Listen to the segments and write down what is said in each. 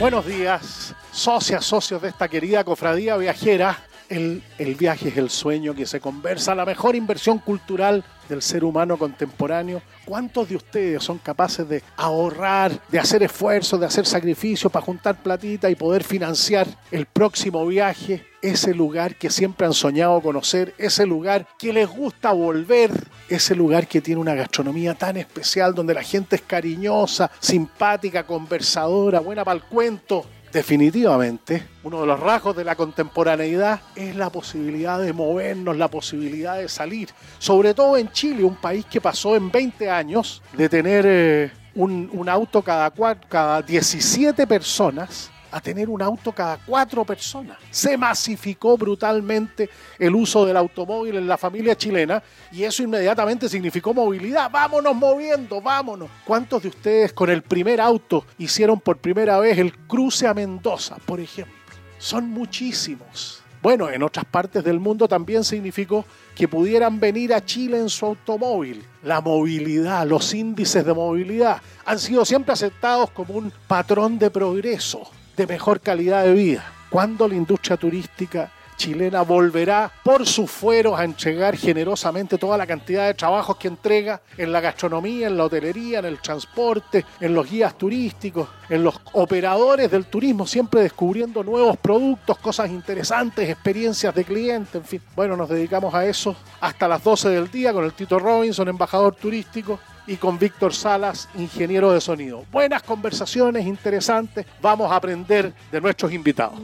Buenos días, socias, socios de esta querida cofradía viajera. El, viaje es el sueño que se conversa, la mejor inversión cultural del ser humano contemporáneo. ¿Cuántos de ustedes son capaces de ahorrar, de hacer esfuerzos, de hacer sacrificios para juntar platita y poder financiar el próximo viaje? Ese lugar que siempre han soñado conocer, ese lugar que les gusta volver, ese lugar que tiene una gastronomía tan especial, donde la gente es cariñosa, simpática, conversadora, buena para el cuento. Definitivamente, uno de los rasgos de la contemporaneidad es la posibilidad de movernos, la posibilidad de salir. Sobre todo en Chile, un país que pasó en 20 años de tener eh, un, auto cada, cada 17 personas a tener un auto cada cuatro personas. Se masificó brutalmente el uso del automóvil en la familia chilena y eso inmediatamente significó movilidad. Vámonos moviendo, vámonos. ¿Cuántos de ustedes con el primer auto hicieron por primera vez el cruce a Mendoza, por ejemplo? Son muchísimos. Bueno, en otras partes del mundo también significó que pudieran venir a Chile en su automóvil. La movilidad, los índices de movilidad han sido siempre aceptados como un patrón de progreso de mejor calidad de vida. ¿Cuándo la industria turística chilena volverá por sus fueros a entregar generosamente toda la cantidad de trabajos que entrega en la gastronomía, en la hotelería, en el transporte, en los guías turísticos, en los operadores del turismo, siempre descubriendo nuevos productos, cosas interesantes, experiencias de cliente, en fin. Bueno, nos dedicamos a eso hasta las 12 del día con el Tito Robinson, embajador turístico, y con Víctor Salas, ingeniero de sonido. Buenas conversaciones, interesantes. Vamos a aprender de nuestros invitados.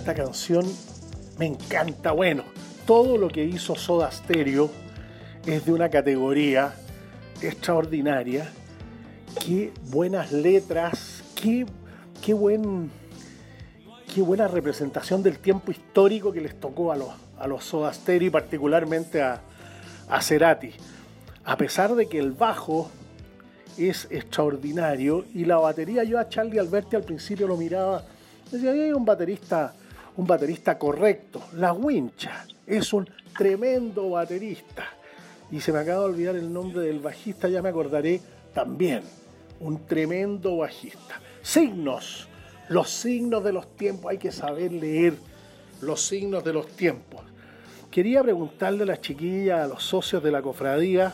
Esta canción me encanta. Bueno, todo lo que hizo Soda Stereo es de una categoría extraordinaria. Qué buenas letras, qué, qué buen qué buena representación del tiempo histórico que les tocó a los, a los Soda y particularmente a, a Cerati. A pesar de que el bajo es extraordinario y la batería, yo a Charlie Alberti al principio lo miraba, decía, hay un baterista, un baterista correcto. La Wincha es un tremendo baterista. Y se me acaba de olvidar el nombre del bajista, ya me acordaré también. Un tremendo bajista. Signos los signos de los tiempos, hay que saber leer los signos de los tiempos. Quería preguntarle a las chiquillas, a los socios de la cofradía,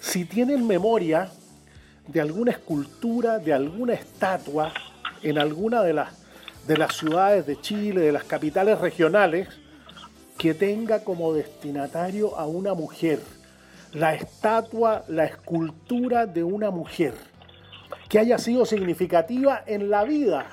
si tienen memoria de alguna escultura, de alguna estatua en alguna de las, de las ciudades de Chile, de las capitales regionales, que tenga como destinatario a una mujer. La estatua, la escultura de una mujer que haya sido significativa en la vida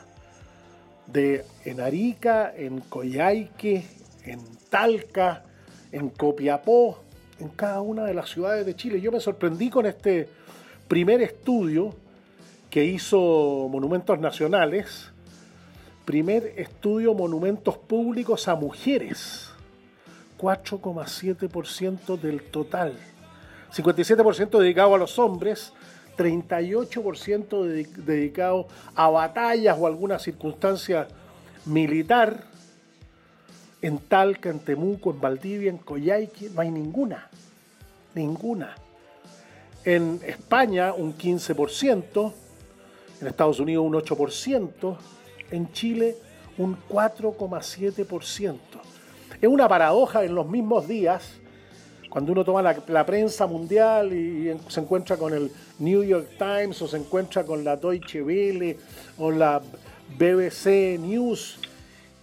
de en Arica, en Coyhaique, en Talca, en Copiapó, en cada una de las ciudades de Chile. Yo me sorprendí con este primer estudio que hizo Monumentos Nacionales, primer estudio Monumentos Públicos a Mujeres, 4,7% del total, 57% dedicado a los hombres, 38% dedicado a batallas o alguna circunstancia militar En Talca, en Temuco, en Valdivia, en Coyhaique, no hay ninguna. Ninguna. En España un 15%, en Estados Unidos un 8%, en Chile un 4,7%. Es una paradoja en los mismos días, cuando uno toma la, prensa mundial y, se encuentra con el New York Times o se encuentra con la Deutsche Welle o la BBC News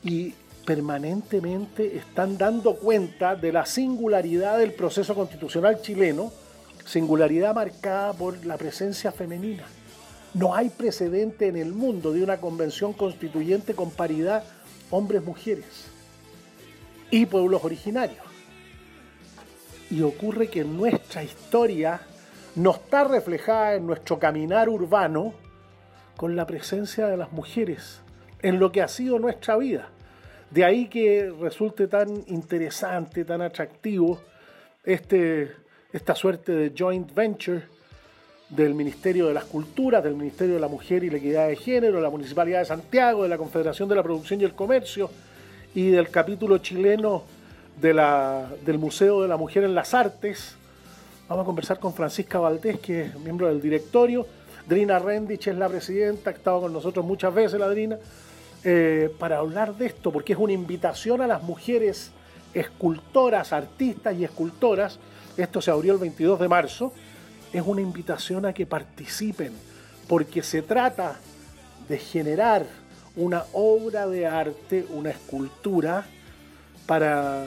y permanentemente están dando cuenta de la singularidad del proceso constitucional chileno, singularidad marcada por la presencia femenina. No hay precedente en el mundo de una convención constituyente con paridad hombres-mujeres y pueblos originarios. Y ocurre que nuestra historia no está reflejada en nuestro caminar urbano con la presencia de las mujeres en lo que ha sido nuestra vida. De ahí que resulte tan interesante, tan atractivo este, esta suerte de joint venture del Ministerio de las Culturas, del Ministerio de la Mujer y la Equidad de Género, de la Municipalidad de Santiago, de la Confederación de la Producción y el Comercio y del capítulo chileno de la, del Museo de la Mujer en las Artes. Vamos a conversar con Francisca Valdés, que es miembro del directorio. Drina Rendich es la presidenta, ha estado con nosotros muchas veces la Drina, eh, para hablar de esto, porque es una invitación a las mujeres escultoras, artistas y escultoras. Esto se abrió el 22 de marzo es una invitación a que participen, porque se trata de generar una obra de arte, una escultura, para,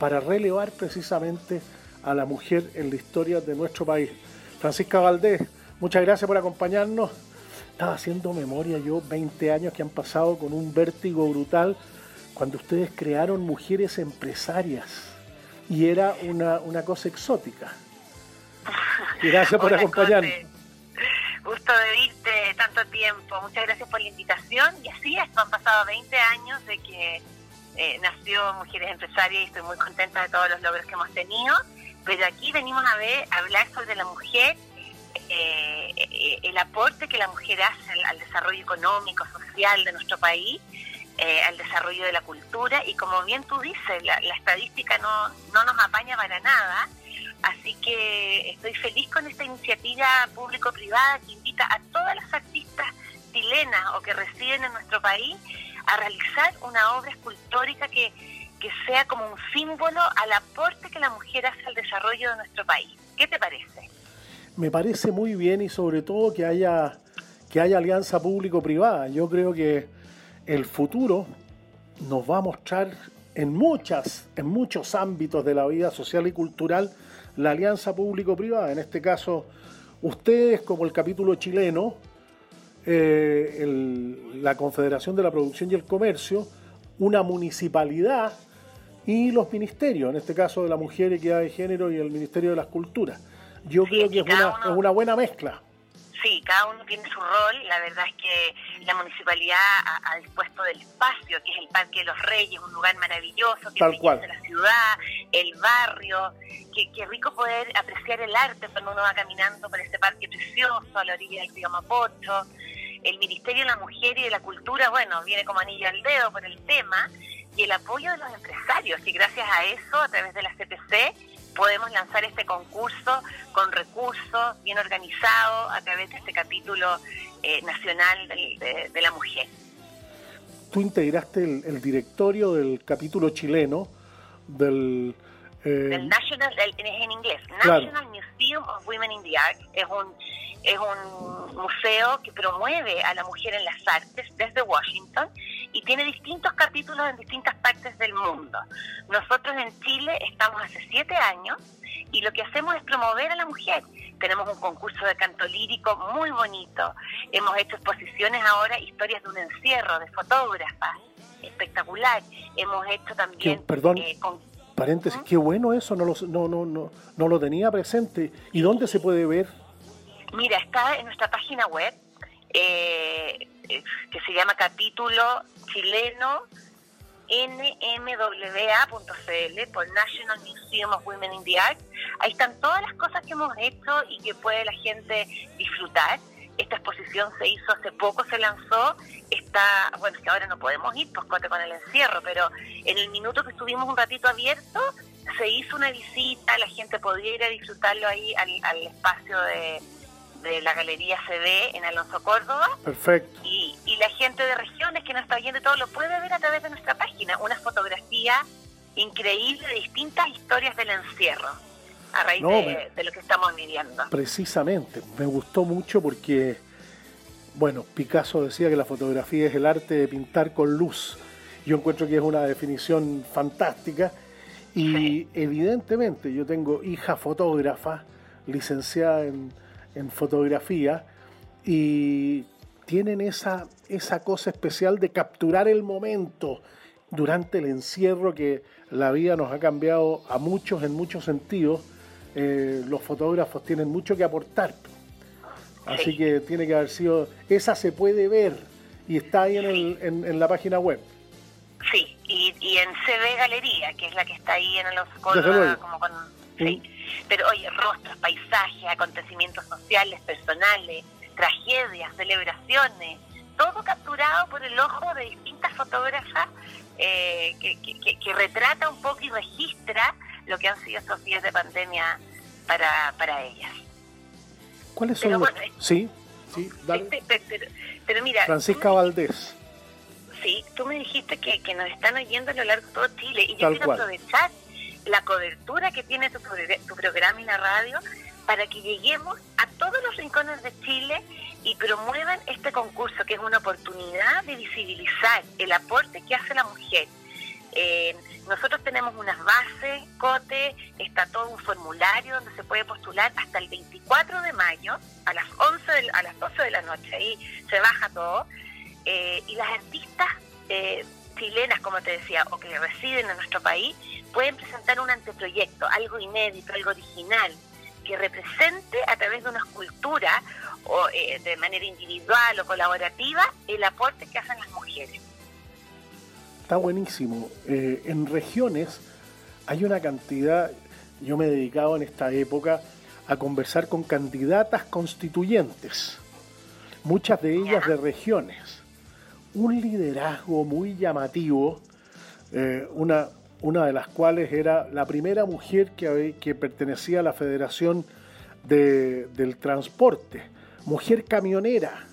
para relevar precisamente a la mujer en la historia de nuestro país. Francisca Valdés, muchas gracias por acompañarnos. Estaba haciendo memoria yo, 20 años que han pasado con un vértigo brutal cuando ustedes crearon mujeres empresarias y era una, una cosa exótica. Gracias por acompañarnos. Gusto de verte tanto tiempo. Muchas gracias por la invitación. Y así es, han pasado 20 años de que eh, nació Mujeres Empresarias y estoy muy contenta de todos los logros que hemos tenido. Pero aquí venimos a ver, a hablar sobre la mujer, eh, eh, el aporte que la mujer hace al, desarrollo económico, social de nuestro país, al desarrollo de la cultura. Y como bien tú dices, la, la estadística no, no nos apaña para nada Así que estoy feliz con esta iniciativa público-privada que invita a todas las artistas chilenas o que residen en nuestro país a realizar una obra escultórica que, sea como un símbolo al aporte que la mujer hace al desarrollo de nuestro país. ¿Qué te parece? Me parece muy bien y sobre todo que haya, que haya alianza público-privada. Yo creo que el futuro nos va a mostrar en muchas, en muchos ámbitos de la vida social y cultural la alianza público-privada, en este caso ustedes como el capítulo chileno, eh, la Confederación de la Producción y el Comercio, una municipalidad y los ministerios, en este caso de la Mujer, Equidad de Género y el Ministerio de las Culturas. Yo creo que es una, es una buena mezcla. Sí, cada uno tiene su rol. La verdad es que la municipalidad ha, dispuesto del espacio, que es el Parque de los Reyes, un lugar maravilloso, que Tal cual. la ciudad, el barrio. Que, que, rico poder apreciar el arte cuando uno va caminando por ese parque precioso a la orilla del río Mapocho. El Ministerio de la Mujer y de la Cultura, bueno, viene como anillo al dedo por el tema. Y el apoyo de los empresarios, y gracias a eso, a través de la CPC, podemos lanzar este concurso con recursos, bien organizado, a través de este capítulo eh, nacional de, la mujer. Tú integraste el, directorio del capítulo chileno del... Eh, National, en inglés, National Museum of Women in the Arts, es un es un museo que promueve a la mujer en las artes desde Washington y tiene distintos capítulos en distintas partes del mundo. Nosotros en Chile estamos hace siete años y lo que hacemos es promover a la mujer. Tenemos un concurso de canto lírico muy bonito. Hemos hecho exposiciones ahora, historias de un encierro de fotógrafas, espectacular. Hemos hecho también... perdón. Eh, paréntesis, qué bueno eso, no lo, no, no, no, no lo tenía presente. ¿Y dónde se puede ver? Mira, está en nuestra página web, eh, que se llama capítulo chileno nmwa.cl por National Museum of Women in the Arts. Ahí están todas las cosas que hemos hecho y que puede la gente disfrutar. Esta exposición se hizo hace poco, se lanzó, está, bueno, es que ahora no podemos ir, pues con el encierro, pero en el minuto que estuvimos un ratito abierto, se hizo una visita, la gente podía ir a disfrutarlo ahí al, espacio de, la Galería CD en Alonso Córdoba. Perfecto. Y, y la gente de regiones que nos está viendo todo lo puede ver a través de nuestra página, una fotografía increíble de distintas historias del encierro a raíz de, lo que estamos viviendo. Precisamente, me gustó mucho porque, bueno, Picasso decía que la fotografía es el arte de pintar con luz. Yo encuentro que es una definición fantástica y evidentemente yo tengo hija fotógrafa, licenciada en, en fotografía y tienen esa, esa cosa especial de capturar el momento durante el encierro que la vida nos ha cambiado a muchos en muchos sentidos eh, los fotógrafos tienen mucho que aportar. Así que tiene que haber sido, esa se puede ver y está ahí en, en, la página web. Sí, y, y, en CB Galería, que es la que está ahí en los como con, sí. Pero oye, rostros, paisajes, acontecimientos sociales, personales, tragedias, celebraciones, todo capturado por el ojo de distintas fotógrafas eh, que, que, que, retrata un poco y registra lo que han sido estos días de pandemia para, para ellas. ¿Cuáles son los... sí, sí, dale. Pero, mira... Francisca Valdés. Sí, tú me dijiste que, que nos están oyendo a lo largo de todo Chile y yo quiero aprovechar la cobertura que tiene tu, tu programa en la radio para que lleguemos a todos los rincones de Chile y promuevan este concurso que es una oportunidad de visibilizar el aporte que hace la mujer eh, nosotros tenemos unas bases, COTE, está todo un formulario donde se puede postular hasta el 24 de mayo a las 11 a las 12 de la noche, ahí se baja todo. Eh, y las artistas eh, chilenas, como te decía, o que residen en nuestro país, pueden presentar un anteproyecto, algo inédito, algo original, que represente a través de una escultura o de manera individual o colaborativa el aporte que hacen las mujeres está buenísimo. Eh, en regiones hay una cantidad, yo me he dedicado en esta época a conversar con candidatas constituyentes, muchas de ellas de regiones. Un liderazgo muy llamativo, eh, una, una de las cuales era la primera mujer que, que pertenecía a la Federación del Transporte, mujer camionera,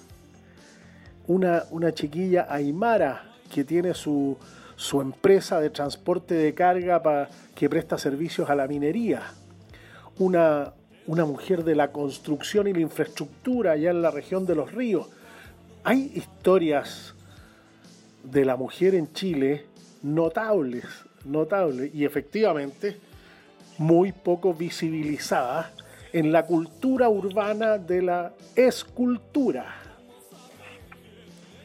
una, una chiquilla aymara que tiene su, su empresa de transporte de carga para que presta servicios a la minería. Una, una mujer de la construcción y la infraestructura allá en la región de los ríos. Hay historias de la mujer en Chile notables, notables y efectivamente muy poco visibilizadas en la cultura urbana de la escultura.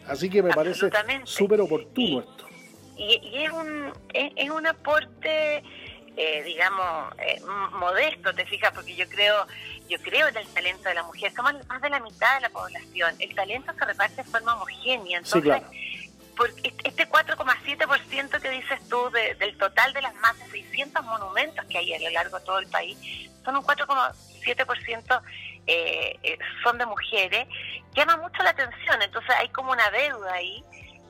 Así que me parece súper oportuno esto. Y, es, un, es, un aporte, eh, digamos, eh, modesto, te fijas, porque yo creo yo creo en el talento de la mujer. Somos más de la mitad de la población. El talento se reparte de forma homogénea. Entonces, este 4,7% que dices tú del total de las más de 600 monumentos que hay a lo largo de todo el país, son un 4,7% eh, eh, son de mujeres, llama mucho la atención. Entonces hay como una deuda ahí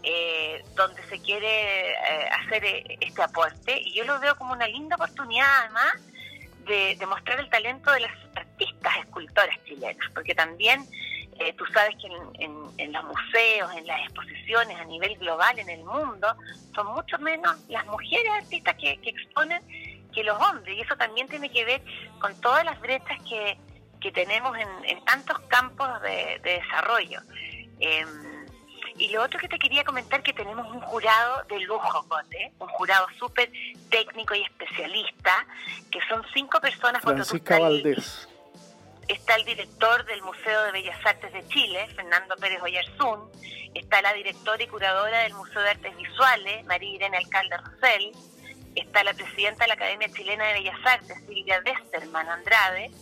eh, donde se quiere eh, hacer este aporte. Y yo lo veo como una linda oportunidad además de, mostrar el talento de las artistas escultoras chilenas, porque también tú sabes que en, los museos, en las exposiciones a nivel global en el mundo, son mucho menos las mujeres artistas que, exponen que los hombres, y eso también tiene que ver con todas las brechas que, que tenemos en, tantos campos de, desarrollo. Em, y lo otro que te quería comentar que tenemos un jurado de lujo, Cote, un jurado súper técnico y especialista, que son cinco personas. Francisca Valdés. Está el director del Museo de Bellas Artes de Chile, Fernando Pérez Oyarzún. Está la directora y curadora del Museo de Artes Visuales, María Irene Alcalde Rosell. Está la presidenta de la Academia Chilena de Bellas Artes, Silvia Westerman Andrade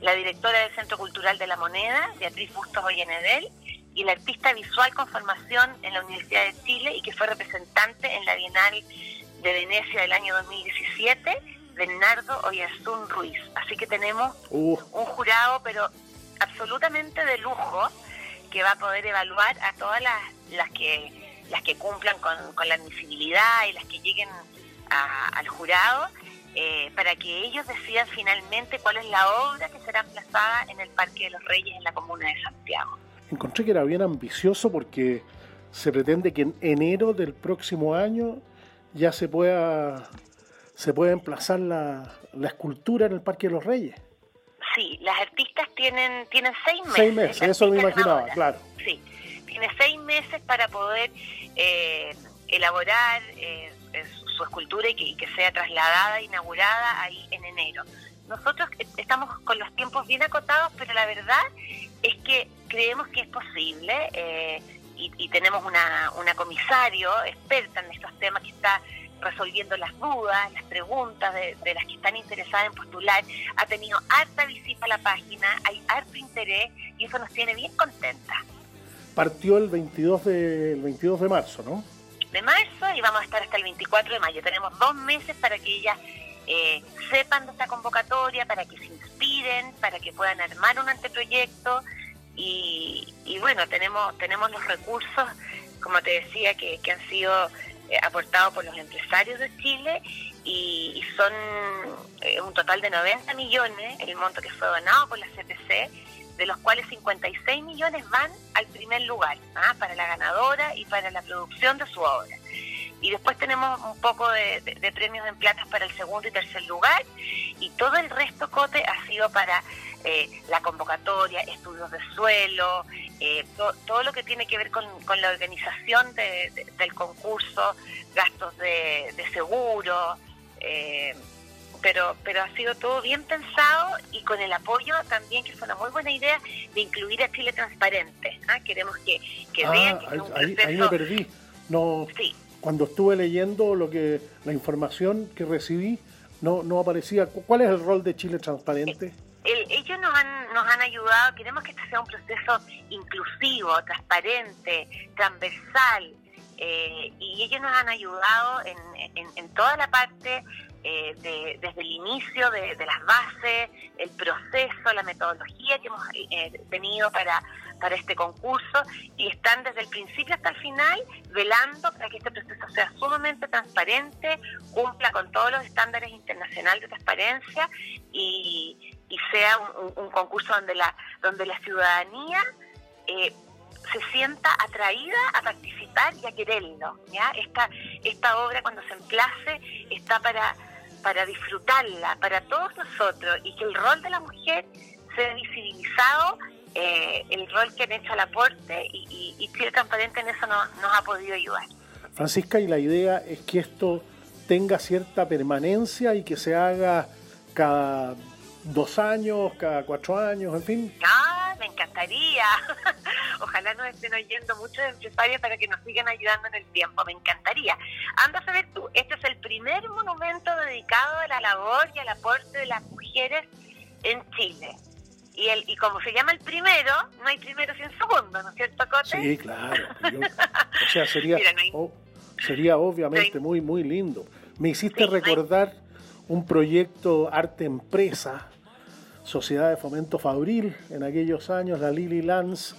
la directora del Centro Cultural de la Moneda, Beatriz Bustos Ollenedel, y la artista visual con formación en la Universidad de Chile y que fue representante en la Bienal de Venecia del año 2017, Bernardo Oyarzún Ruiz. Así que tenemos un jurado, pero absolutamente de lujo que va a poder evaluar a todas las, las que las que cumplan con, la admisibilidad y las que lleguen al jurado eh, para que ellos decidan finalmente cuál es la obra que será emplazada en el Parque de los Reyes en la comuna de Santiago. Encontré que era bien ambicioso porque se pretende que en enero del próximo año ya se pueda se puede emplazar la, la escultura en el Parque de los Reyes. Sí, las artistas tienen, tienen seis meses. Seis meses, eso me imaginaba, claro. Sí, tiene seis meses para poder eh, elaborar eh, escultura y que, sea trasladada, inaugurada ahí en enero. Nosotros estamos con los tiempos bien acotados, pero la verdad es que creemos que es posible eh, y, tenemos una, una comisario experta en estos temas que está resolviendo las dudas, las preguntas de, las que están interesadas en postular. Ha tenido harta visita a la página, hay harto interés y eso nos tiene bien contentas. Partió el 22 de, el 22 de marzo, ¿no? De marzo y vamos a estar hasta el 24 de mayo. Tenemos dos meses para que ellas eh, sepan de esta convocatoria, para que se inspiren, para que puedan armar un anteproyecto y, y bueno, tenemos, tenemos los recursos, como te decía, que, que han sido eh, aportado por los empresarios de Chile y, son eh, un total de 90 millones el monto que fue donado por la CPC, de los cuales 56 millones van al primer lugar, ¿ah? para la ganadora y para la producción de su obra. Y después tenemos un poco de, premios en platas para el segundo y tercer lugar, y todo el resto, Cote, ha sido para eh, la convocatoria, estudios de suelo, eh, todo lo que tiene que ver con, la organización del concurso, gastos de, seguro, eh, pero, pero ha sido todo bien pensado y con el apoyo también, que fue una muy buena idea, de incluir a Chile Transparente. ¿ah? Queremos que, que ah, vean que ahí, es un ahí, me perdí. No, Cuando estuve leyendo lo que la información que recibí, no, no aparecía. ¿Cuál es el rol de Chile Transparente? ellos nos han, nos han ayudado, queremos que este sea un proceso inclusivo, transparente, transversal, eh, y ellos nos han ayudado en, en, toda la parte eh, de, desde el inicio de, las bases, el proceso, la metodología que hemos eh, tenido para, para este concurso y están desde el principio hasta el final velando para que este proceso sea sumamente transparente, cumpla con todos los estándares internacionales de transparencia y, y sea un, concurso donde la, donde la ciudadanía eh, se sienta atraída a participar y a quererlo. ¿ya? Esta, esta obra cuando se emplace está para, para disfrutarla, para todos nosotros, y que el rol de la mujer sea visibilizado, eh, el rol que han hecho al aporte, y, y, Chile Transparente en eso no, nos ha podido ayudar. Francisca, y la idea es que esto tenga cierta permanencia y que se haga cada dos años, cada cuatro años, en fin. Ah, me encantaría. Ojalá nos estén oyendo muchos empresarios para que nos sigan ayudando en el tiempo, me encantaría. Anda a saber tú, este es el primer monumento dedicado a la labor y al aporte de las mujeres en Chile. Y, el, y como se llama el primero, no hay primero sin segundo, ¿no es cierto, Cote? Sí, claro. o sea, sería, sería obviamente muy, muy lindo. Me hiciste recordar un proyecto arte empresa, Sociedad de Fomento Fabril, en aquellos años, la Lily Lance,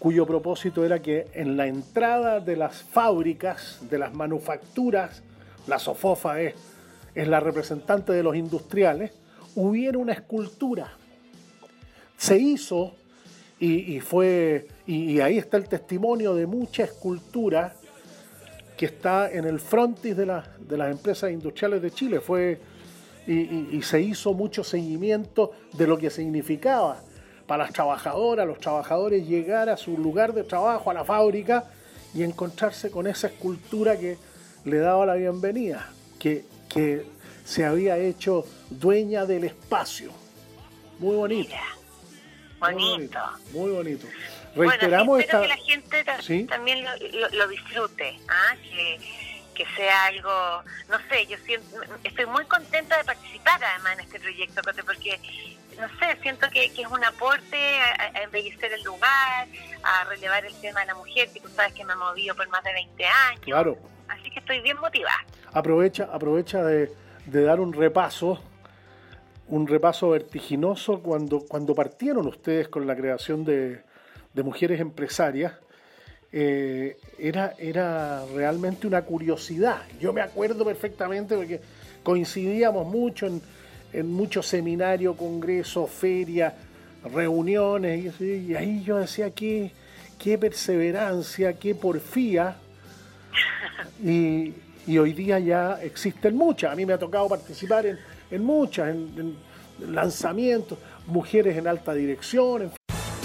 cuyo propósito era que en la entrada de las fábricas, de las manufacturas, la Sofofa es, es la representante de los industriales, hubiera una escultura. Se hizo y, fue, y, ahí está el testimonio de mucha escultura que está en el frontis de, de las empresas industriales de Chile. Fue, y, se hizo mucho seguimiento de lo que significaba para las trabajadoras, los trabajadores llegar a su lugar de trabajo, a la fábrica, y encontrarse con esa escultura que le daba la bienvenida, que, que se había hecho dueña del espacio. Muy bonito. bonito. Muy bonito bueno, espero que la gente también lo, disfrute, ¿ah? que, sea algo, no sé, yo siento, estoy muy contenta de participar además en este proyecto, porque, no sé, siento que, es un aporte a, embellecer el lugar, a relevar el tema de la mujer, que tú sabes que me ha movido por más de 20 años. Claro. Así que estoy bien motivada. Aprovecha, aprovecha de, de dar un repaso un repaso vertiginoso cuando, cuando partieron ustedes con la creación de, mujeres empresarias. Eh, era, era realmente una curiosidad. Yo me acuerdo perfectamente porque coincidíamos mucho en, muchos seminarios, congresos, ferias, reuniones, y, ahí yo decía, qué, qué perseverancia, qué porfía. Y, hoy día ya existen muchas. A mí me ha tocado participar en, muchas, en, en lanzamientos, mujeres en alta dirección, en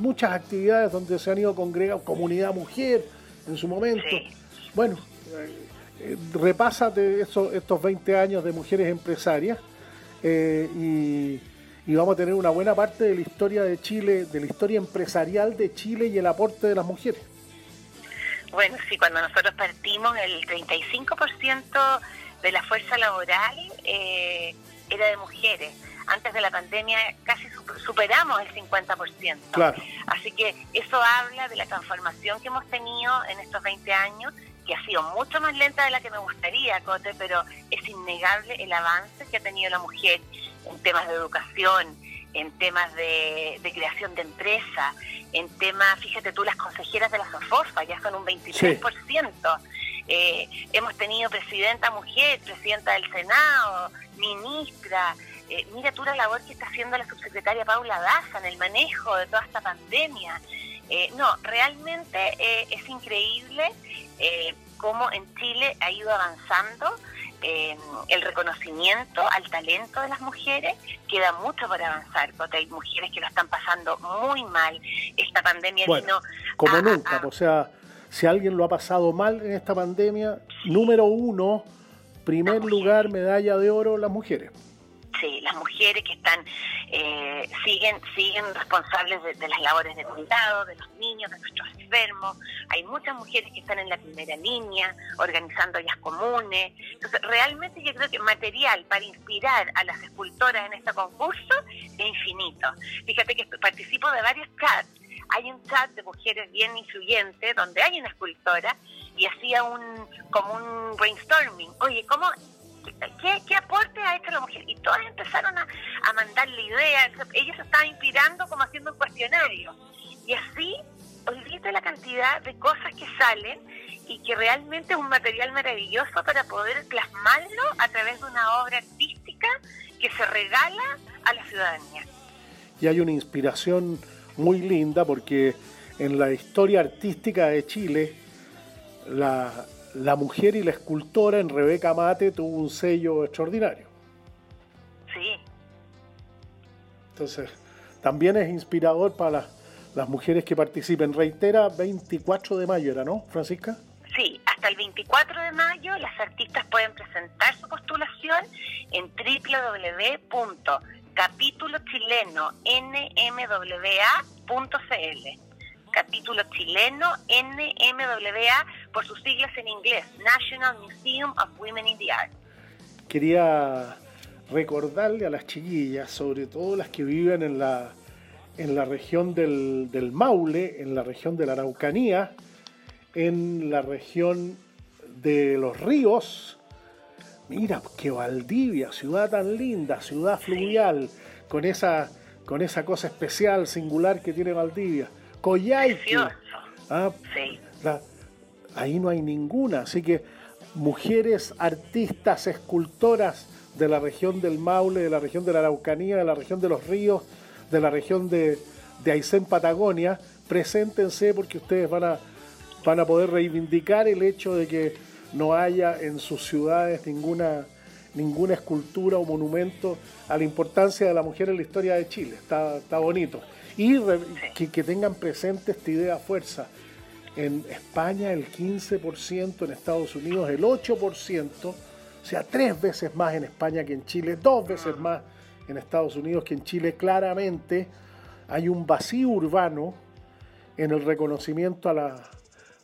Muchas actividades donde se han ido congregados, comunidad mujer en su momento. Bueno, eh, repásate estos 20 años de mujeres empresarias eh, y, vamos a tener una buena parte de la historia de Chile, de la historia empresarial de Chile y el aporte de las mujeres. Bueno, sí, cuando nosotros partimos, el 35% de la fuerza laboral eh, era de mujeres antes de la pandemia casi superamos el 50%. Así que eso habla de la transformación que hemos tenido en estos 20 años, que ha sido mucho más lenta de la que me gustaría, Cote, pero es innegable el avance que ha tenido la mujer en temas de educación, en temas de, creación de empresas, en temas, fíjate tú, las consejeras de la SOFOFA ya son un 23%. Eh, hemos tenido presidenta mujer, presidenta del Senado, ministra, eh, mira tú la labor que está haciendo la subsecretaria Paula Daza en el manejo de toda esta pandemia. Eh, no, realmente eh, es increíble cómo en Chile ha ido avanzando el reconocimiento al talento de las mujeres. Queda mucho por avanzar, porque hay mujeres que lo están pasando muy mal. Esta pandemia vino... Como nunca, o sea, si alguien lo ha pasado mal en esta pandemia, número uno, primer lugar, medalla de oro, las mujeres las mujeres que están eh, siguen siguen responsables de, las labores de cuidado de los niños, de nuestros enfermos. Hay muchas mujeres que están en la primera línea organizando ollas comunes. Entonces, realmente yo creo que material para inspirar a las escultoras en este concurso es infinito. Fíjate que participo de varios chats. Hay un chat de mujeres bien influyentes donde hay una escultora y hacía un como un brainstorming. Oye, ¿cómo ¿Qué, aporte ha hecho la mujer? Y todas empezaron a, a mandarle ideas, ellos se estaban inspirando como haciendo un cuestionario. Y así, olvídate la cantidad de cosas que salen y que realmente es un material maravilloso para poder plasmarlo a través de una obra artística que se regala a la ciudadanía. Y hay una inspiración muy linda porque en la historia artística de Chile, la, la mujer y la escultora en Rebeca Mate tuvo un sello extraordinario. Sí. Entonces, también es inspirador para las, mujeres que participen. Reitera, 24 de mayo era, ¿no, Francisca? Sí, hasta el 24 de mayo las artistas pueden presentar su postulación en www.capítulochilenonmwa.cl capítulo chileno NMWA por sus siglas en inglés, National Museum of Women in the Arts. Quería recordarle a las chiquillas, sobre todo las que viven en la, en la región del, del Maule, en la región de la Araucanía, en la región de los ríos. Mira, que Valdivia, ciudad tan linda, ciudad fluvial, con esa, con esa cosa especial, singular que tiene Valdivia. Coyhaique. Ah, ahí no hay ninguna, así que mujeres artistas, escultoras de la región del Maule, de la región de la Araucanía, de la región de los ríos, de la región de, de Aysén, Patagonia, preséntense porque ustedes van a, van a poder reivindicar el hecho de que no haya en sus ciudades ninguna, ninguna escultura o monumento a la importancia de la mujer en la historia de Chile. Está, está bonito. Y que, que tengan presente esta idea fuerza en España el 15%, en Estados Unidos el 8%, o sea, tres veces más en España que en Chile, dos veces más en Estados Unidos que en Chile. Claramente hay un vacío urbano en el reconocimiento a la,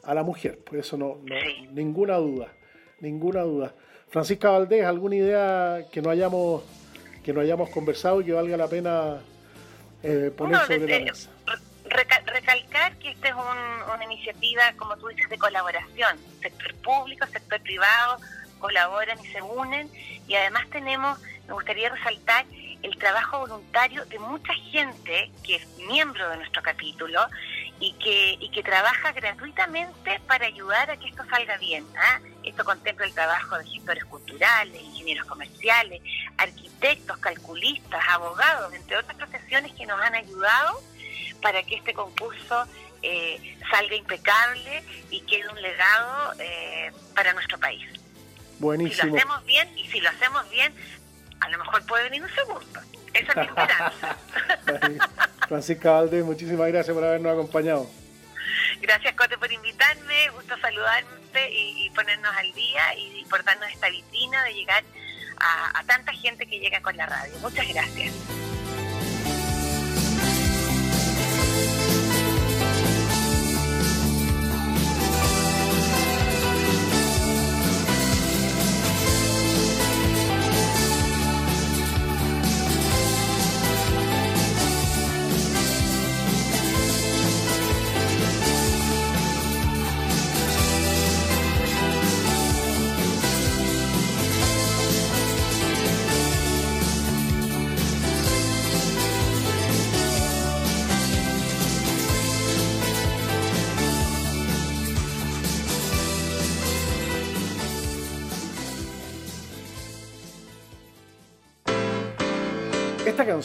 a la mujer, por eso no, ninguna duda, ninguna duda. Francisca Valdés, ¿alguna idea que no hayamos, que no hayamos conversado y que valga la pena eh, poner sobre la mesa? recalcar que esta es una iniciativa, como tú dices, de colaboración. Sector público, sector privado colaboran y se unen. Y además tenemos, me gustaría resaltar, el trabajo voluntario de mucha gente que es miembro de nuestro capítulo y que, y que trabaja gratuitamente para ayudar a que esto salga bien. ¿ah? Esto contempla el trabajo de gestores culturales, ingenieros comerciales, arquitectos, calculistas, abogados, entre otras profesiones que nos han ayudado para que este concurso eh, salga impecable y quede un legado eh, para nuestro país. Buenísimo. Si lo hacemos bien, y si lo hacemos bien, a lo mejor puede venir un segundo. Esa es mi esperanza. Francisca Valdés, muchísimas gracias por habernos acompañado. Gracias, Cote, por invitarme. Gusto saludarte y, ponernos al día y, por darnos esta vitrina de llegar a tanta gente que llega con la radio. Muchas gracias.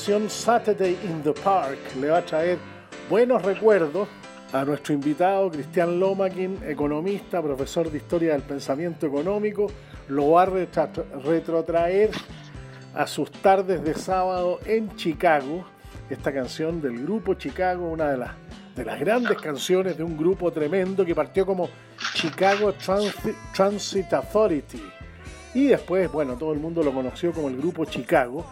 Canción Saturday in the Park le va a traer buenos recuerdos a nuestro invitado Cristian Lomakin, economista, profesor de historia del pensamiento económico. Lo va a retrotraer a sus tardes de sábado en Chicago. Esta canción del grupo Chicago, una de las, de las grandes canciones de un grupo tremendo que partió como Chicago Transit Authority y después, bueno, todo el mundo lo conoció como el grupo Chicago.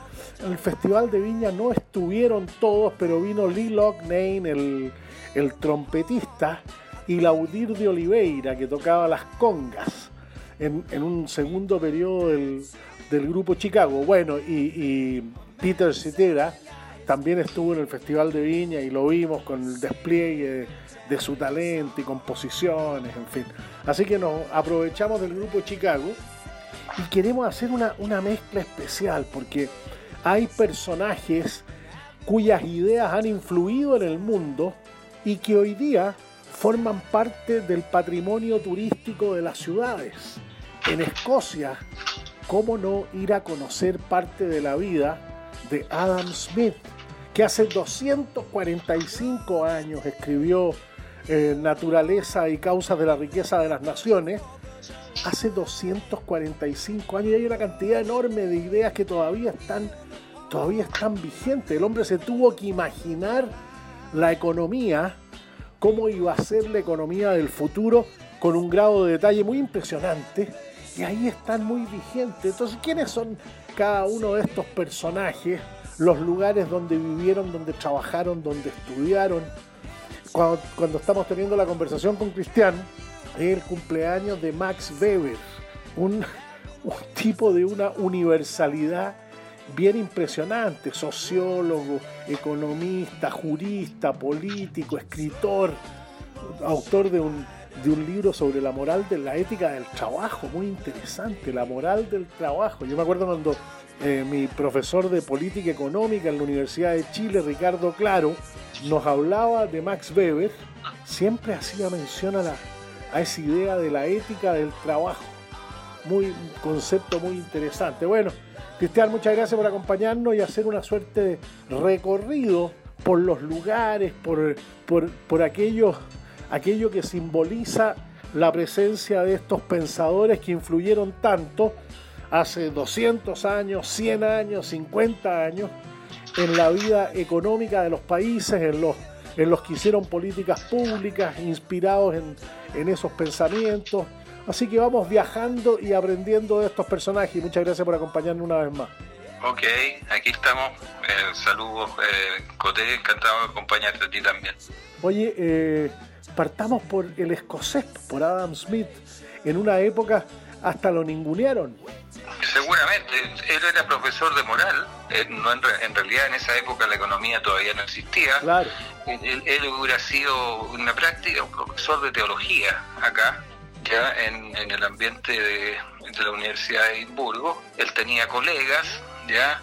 En el Festival de Viña no estuvieron todos, pero vino Lee Loughnane, el, el trompetista, y Laudir de Oliveira, que tocaba las congas en, un segundo periodo del, grupo Chicago. Bueno, y, Peter Cetera también estuvo en el Festival de Viña y lo vimos con el despliegue de su talento y composiciones, en fin. Así que nos aprovechamos del grupo Chicago y queremos hacer una, mezcla especial porque hay personajes cuyas ideas han influido en el mundo y que hoy día forman parte del patrimonio turístico de las ciudades. En Escocia, ¿cómo no ir a conocer parte de la vida de Adam Smith, que hace 245 años escribió eh, Naturaleza y Causas de la Riqueza de las Naciones, hace 245 años y hay una cantidad enorme de ideas que todavía están, todavía están vigentes. El hombre se tuvo que imaginar la economía, cómo iba a ser la economía del futuro con un grado de detalle muy impresionante y ahí están muy vigentes. Entonces, ¿quiénes son cada uno de estos personajes? Los lugares donde vivieron, donde trabajaron, donde estudiaron. Cuando, cuando estamos teniendo la conversación con Cristian, el cumpleaños de Max Weber, un, tipo de una universalidad bien impresionante, sociólogo, economista, jurista, político, escritor, autor de un, de un libro sobre la moral de la ética del trabajo, muy interesante, la moral del trabajo. Yo me acuerdo cuando eh, mi profesor de política económica en la Universidad de Chile, Ricardo Claro, nos hablaba de Max Weber, siempre hacía mención a, la, a esa idea de la ética del trabajo. Muy concepto muy interesante. Bueno, Cristian, muchas gracias por acompañarnos y hacer una suerte de recorrido por los lugares, por, por, por aquello que simboliza la presencia de estos pensadores que influyeron tanto hace 200 años, 100 años, 50 años en la vida económica de los países, en los, en los que hicieron políticas públicas inspirados en, en esos pensamientos. Así que vamos viajando y aprendiendo de estos personajes. muchas gracias por acompañarnos una vez más. Ok, aquí estamos. Eh, saludos, eh, Coté, encantado de acompañarte a ti también. Oye, eh, partamos por el escocés, por Adam Smith. En una época hasta lo ningunearon. Seguramente, él era profesor de moral, eh, no en, realidad en esa época la economía todavía no existía. Claro. Él, hubiera sido una práctica, un profesor de teología acá, ya en, el ambiente de, de, la Universidad de Edimburgo. Él tenía colegas, ya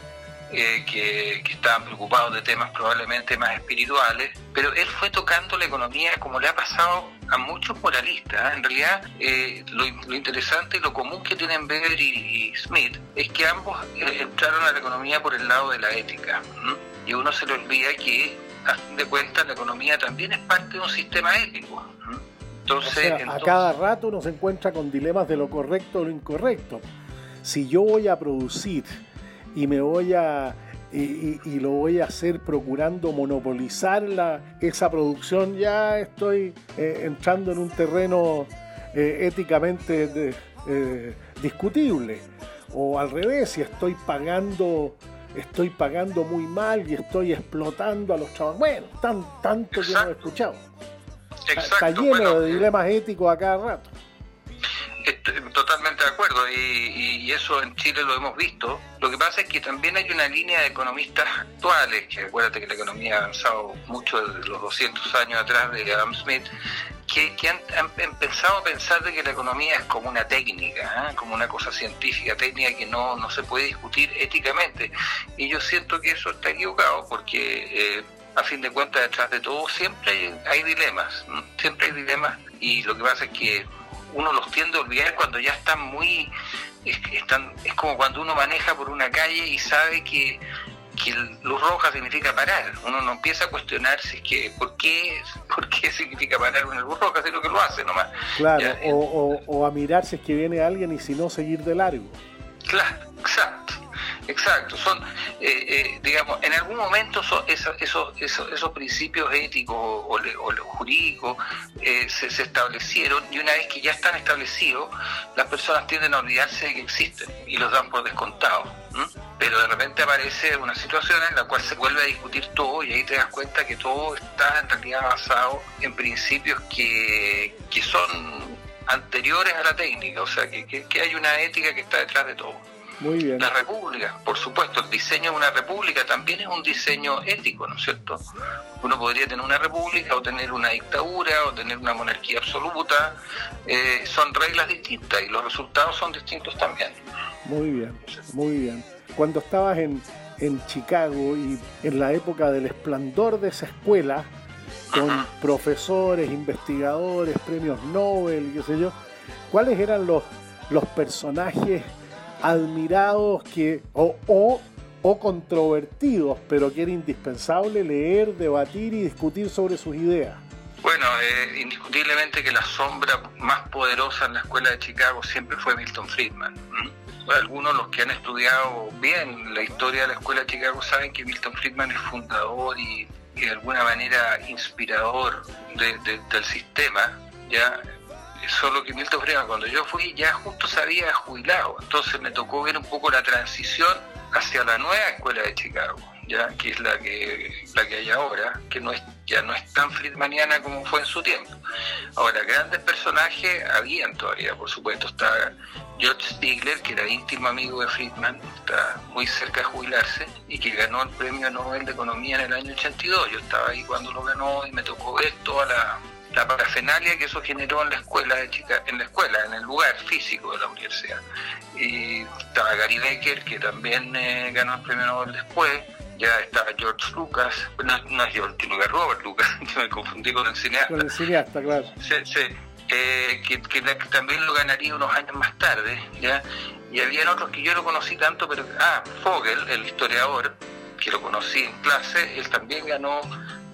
eh, que, estaban preocupados de temas probablemente más espirituales, pero él fue tocando la economía como le ha pasado a muchos moralistas. ¿eh? En realidad, eh, lo, interesante y lo común que tienen Weber y, Smith es que ambos entraron a la economía por el lado de la ética. Y uno se le olvida que, a fin de cuentas, la economía también es parte de un sistema ético. Entonces, a cada rato uno se encuentra con dilemas de lo correcto o lo incorrecto. Si yo voy a producir y me voy a y, lo voy a hacer procurando monopolizar la, esa producción, ya estoy eh, entrando en un terreno eh, éticamente eh, discutible. O al revés, si estoy pagando, estoy pagando muy mal y estoy explotando a los trabajadores. Bueno, tan, tanto que hemos escuchado. Está lleno de dilemas éticos a cada rato. Totalmente de acuerdo, y, eso en Chile lo hemos visto. Lo que pasa es que también hay una línea de economistas actuales, que acuérdate que la economía ha avanzado mucho desde los 200 años atrás de Adam Smith, que, han, empezado a pensar de que la economía es como una técnica, ¿eh? como una cosa científica, técnica que no, no se puede discutir éticamente. Y yo siento que eso está equivocado porque... Eh, a fin de cuentas, detrás de todo siempre hay, dilemas, siempre hay dilemas y lo que pasa es que uno los tiende a olvidar cuando ya están muy... Es, están, es como cuando uno maneja por una calle y sabe que, que luz roja significa parar. Uno no empieza a cuestionarse que por qué, por qué significa parar una luz roja, sino que lo hace nomás. Claro, o, o, a mirar si es que viene alguien y si no, seguir de largo. Claro, exacto. Exacto, son, eh, eh, digamos, en algún momento esos, esos, esos, principios éticos o, jurídicos eh, se, establecieron y una vez que ya están establecidos, las personas tienden a olvidarse de que existen y los dan por descontados. Pero de repente aparece una situación en la cual se vuelve a discutir todo y ahí te das cuenta que todo está en realidad basado en principios que, que son anteriores a la técnica, o sea, que, que hay una ética que está detrás de todo. Muy bien. La república, por supuesto, el diseño de una república también es un diseño ético, ¿no es cierto? Uno podría tener una república o tener una dictadura o tener una monarquía absoluta, eh, son reglas distintas y los resultados son distintos también. Muy bien, muy bien. Cuando estabas en, en Chicago y en la época del esplendor de esa escuela, con profesores, investigadores, premios Nobel, qué sé yo, ¿cuáles eran los, los personajes admirados que, o, o, o controvertidos, pero que era indispensable leer, debatir y discutir sobre sus ideas. Bueno, eh, indiscutiblemente que la sombra más poderosa en la escuela de Chicago siempre fue Milton Friedman. Algunos los que han estudiado bien la historia de la escuela de Chicago saben que Milton Friedman es fundador y, de alguna manera inspirador del sistema. Ya Solo que Milton Friedman, cuando yo fui, ya justo se había jubilado. Entonces me tocó ver un poco la transición hacia la nueva escuela de Chicago. ya que es la que la que hay ahora, que no es ya no es tan friedmaniana como fue en su tiempo. Ahora, grandes personajes habían todavía, por supuesto, está George Stigler, que era íntimo amigo de Friedman, está muy cerca de jubilarse y que ganó el premio Nobel de Economía en el año 82. Yo estaba ahí cuando lo ganó y me tocó ver toda la, la parafenalia que eso generó en la escuela de Chica, en la escuela, en el lugar físico de la universidad. Y estaba Gary Becker, que también eh, ganó el premio Nobel después ya estaba George Lucas, no, no es George Lucas, Robert Lucas, que me confundí con el cineasta. Con el cineasta, claro. Sí, sí. Eh, que, que, también lo ganaría unos años más tarde, ¿ya? Y había otros que yo no conocí tanto, pero... Ah, Fogel, el historiador, que lo conocí en clase, él también ganó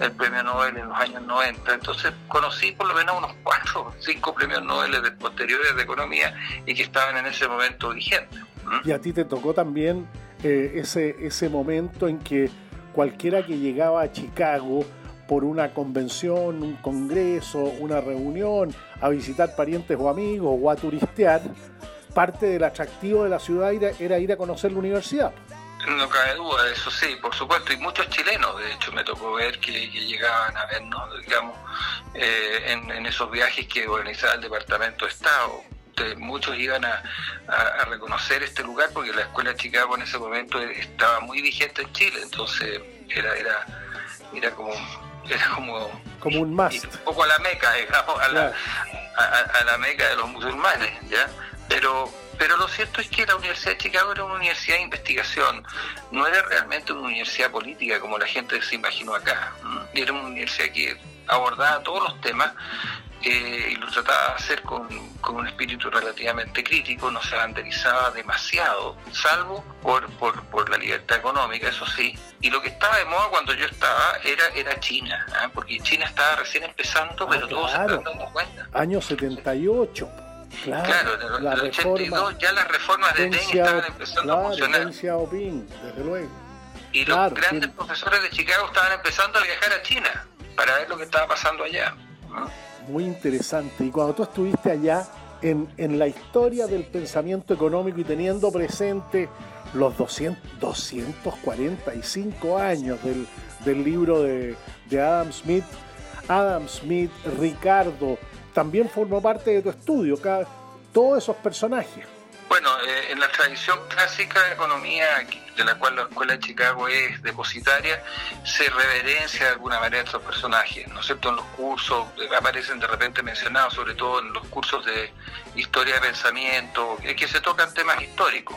el premio Nobel en los años 90. Entonces conocí por lo menos unos cuatro, cinco premios Nobel de posteriores de economía y que estaban en ese momento vigentes. Y a ti te tocó también eh, ese, ese momento en que cualquiera que llegaba a Chicago por una convención, un congreso, una reunión, a visitar parientes o amigos o a turistear, parte del atractivo de la ciudad era, ir a conocer la universidad. No cabe duda, eso sí, por supuesto, y muchos chilenos, de hecho, me tocó ver que, llegaban a vernos, digamos, eh, en, en, esos viajes que organizaba el Departamento de Estado muchos iban a, reconocer este lugar porque la escuela de Chicago en ese momento estaba muy vigente en Chile, entonces era era era como era como como un must. un poco a la meca, digamos, a, la, a, la meca de los musulmanes, ¿ya? Pero pero lo cierto es que la Universidad de Chicago era una universidad de investigación, no era realmente una universidad política como la gente se imaginó acá. Era una universidad que abordaba todos los temas eh, y lo trataba de hacer con, un espíritu relativamente crítico, no se banderizaba demasiado, salvo por, por, la libertad económica, eso sí. Y lo que estaba de moda cuando yo estaba era, era China, ¿ah? porque China estaba recién empezando, pero ah, todos se estaban dando cuenta. Año 78. Claro, claro en el 82 ya las reformas de Deng estaban empezando a funcionar. desde luego. Y los grandes profesores de Chicago estaban empezando a viajar a China para ver lo que estaba pasando allá muy interesante. Y cuando tú estuviste allá en, en la historia del pensamiento económico y teniendo presente los 200, 245 años del, del libro de, de, Adam Smith, Adam Smith, Ricardo, también formó parte de tu estudio, cada, todos esos personajes. Bueno, eh, en la tradición clásica de economía, de la cual la Escuela de Chicago es depositaria, se reverencia de alguna manera a estos personajes, ¿no es cierto? En los cursos eh, aparecen de repente mencionados, sobre todo en los cursos de historia de pensamiento, es que se tocan temas históricos,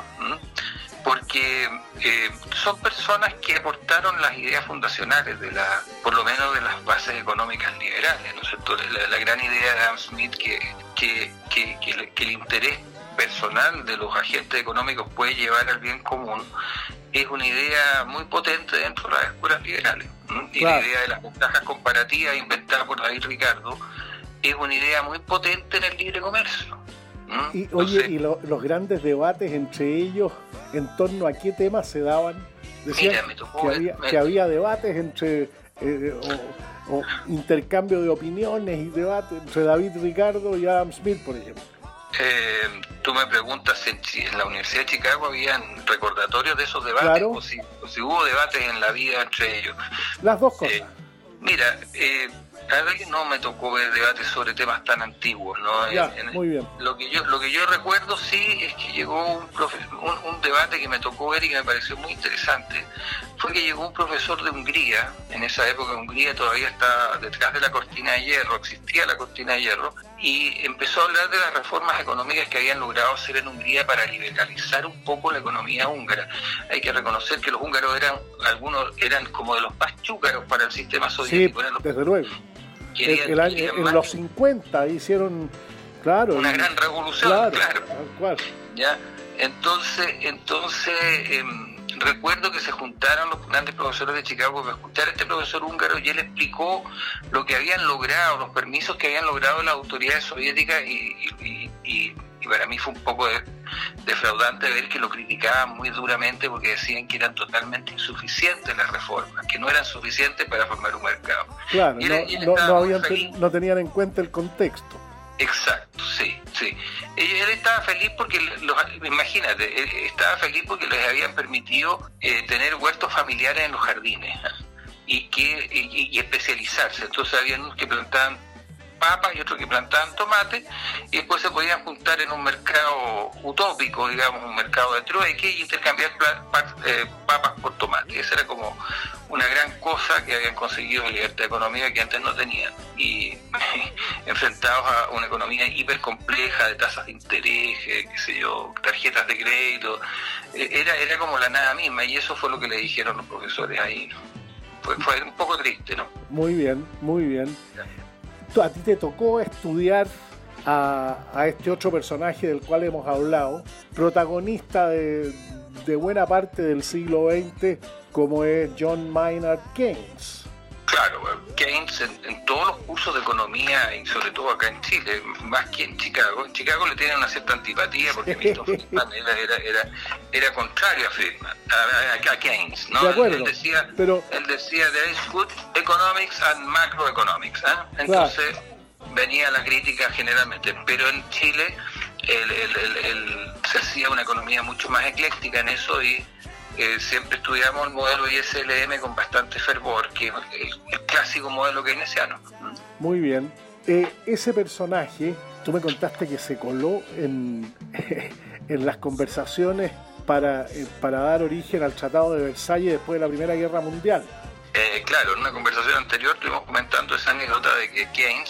porque eh, son personas que aportaron las ideas fundacionales de la, por lo menos de las bases económicas liberales, ¿no es cierto? La, gran idea de Adam Smith que, que, que, que el interés personal de los agentes económicos puede llevar al bien común es una idea muy potente dentro de las escuelas liberales. Y la idea de las ventajas comparativas inventada por David Ricardo es una idea muy potente en el libre comercio. Y oye, y los grandes debates entre ellos en torno a qué temas se daban. Decían que, había, que había debates entre eh, o, intercambio de opiniones y debates entre David Ricardo y Adam Smith, por ejemplo. Eh, tú me preguntas si en, la Universidad de Chicago habían recordatorios de esos debates o, si, hubo debates en la vida entre ellos. Las dos cosas. Eh, mira, que no me tocó ver debates sobre temas tan antiguos, ¿no? muy bien. Lo que yo lo que yo recuerdo sí es que llegó un, un, debate que me tocó ver y que me pareció muy interesante. Fue que llegó un profesor de Hungría, en esa época Hungría todavía está detrás de la cortina de hierro, existía la cortina de hierro, y empezó a hablar de las reformas económicas que habían logrado hacer en Hungría para liberalizar un poco la economía húngara. Hay que reconocer que los húngaros eran, algunos eran como de los más chúcaros para el sistema soviético. Sí, desde luego en los 50 hicieron, claro. Una gran revolución, claro. ¿Ya? Entonces, entonces em, recuerdo que se juntaron los grandes profesores de Chicago para escuchar a este profesor húngaro y él explicó lo que habían logrado, los permisos que habían logrado las autoridades soviéticas y, y y para mí fue un poco defraudante ver que lo criticaban muy duramente porque decían que eran totalmente insuficientes las reformas, que no eran suficientes para formar un mercado. Claro, no, no, tenían en cuenta el contexto. Exacto, sí, sí. Él estaba feliz porque, los, imagínate, estaba feliz porque les habían permitido eh, tener huertos familiares en los jardines y que y, especializarse. Entonces habían unos que plantaban papas y otros que plantaban tomate y después se podían juntar en un mercado utópico, digamos, un mercado de trueque y intercambiar eh, papas por tomate. Esa era como una gran cosa que habían conseguido libertad económica que antes no tenían. Y enfrentados a una economía hiper compleja de tasas de interés, qué sé yo, tarjetas de crédito, eh, era, era como la nada misma y eso fue lo que le dijeron los profesores ahí. Fue, fue un poco triste, ¿no? Muy bien, muy bien. A ti te tocó estudiar a, a, este otro personaje del cual hemos hablado, protagonista de, de buena parte del siglo XX, como es John Maynard Keynes. Claro, Keynes en, todos los cursos de economía y sobre todo acá en Chile, más que en Chicago, en Chicago le tienen una cierta antipatía porque Milton Friedman era, era, era, contrario a Friedman, a, Keynes, ¿no? De acuerdo, él decía, pero... él decía there is good economics and macroeconomics, ¿eh? entonces venía la crítica generalmente, pero en Chile se hacía una economía mucho más ecléctica en eso y eh, siempre estudiamos el modelo ISLM con bastante fervor, que es el, clásico modelo keynesiano. Muy bien. Eh, ese personaje, tú me contaste que se coló en, en las conversaciones para, eh, para dar origen al Tratado de Versalles después de la Primera Guerra Mundial. claro, en una conversación anterior estuvimos comentando esa anécdota de que Keynes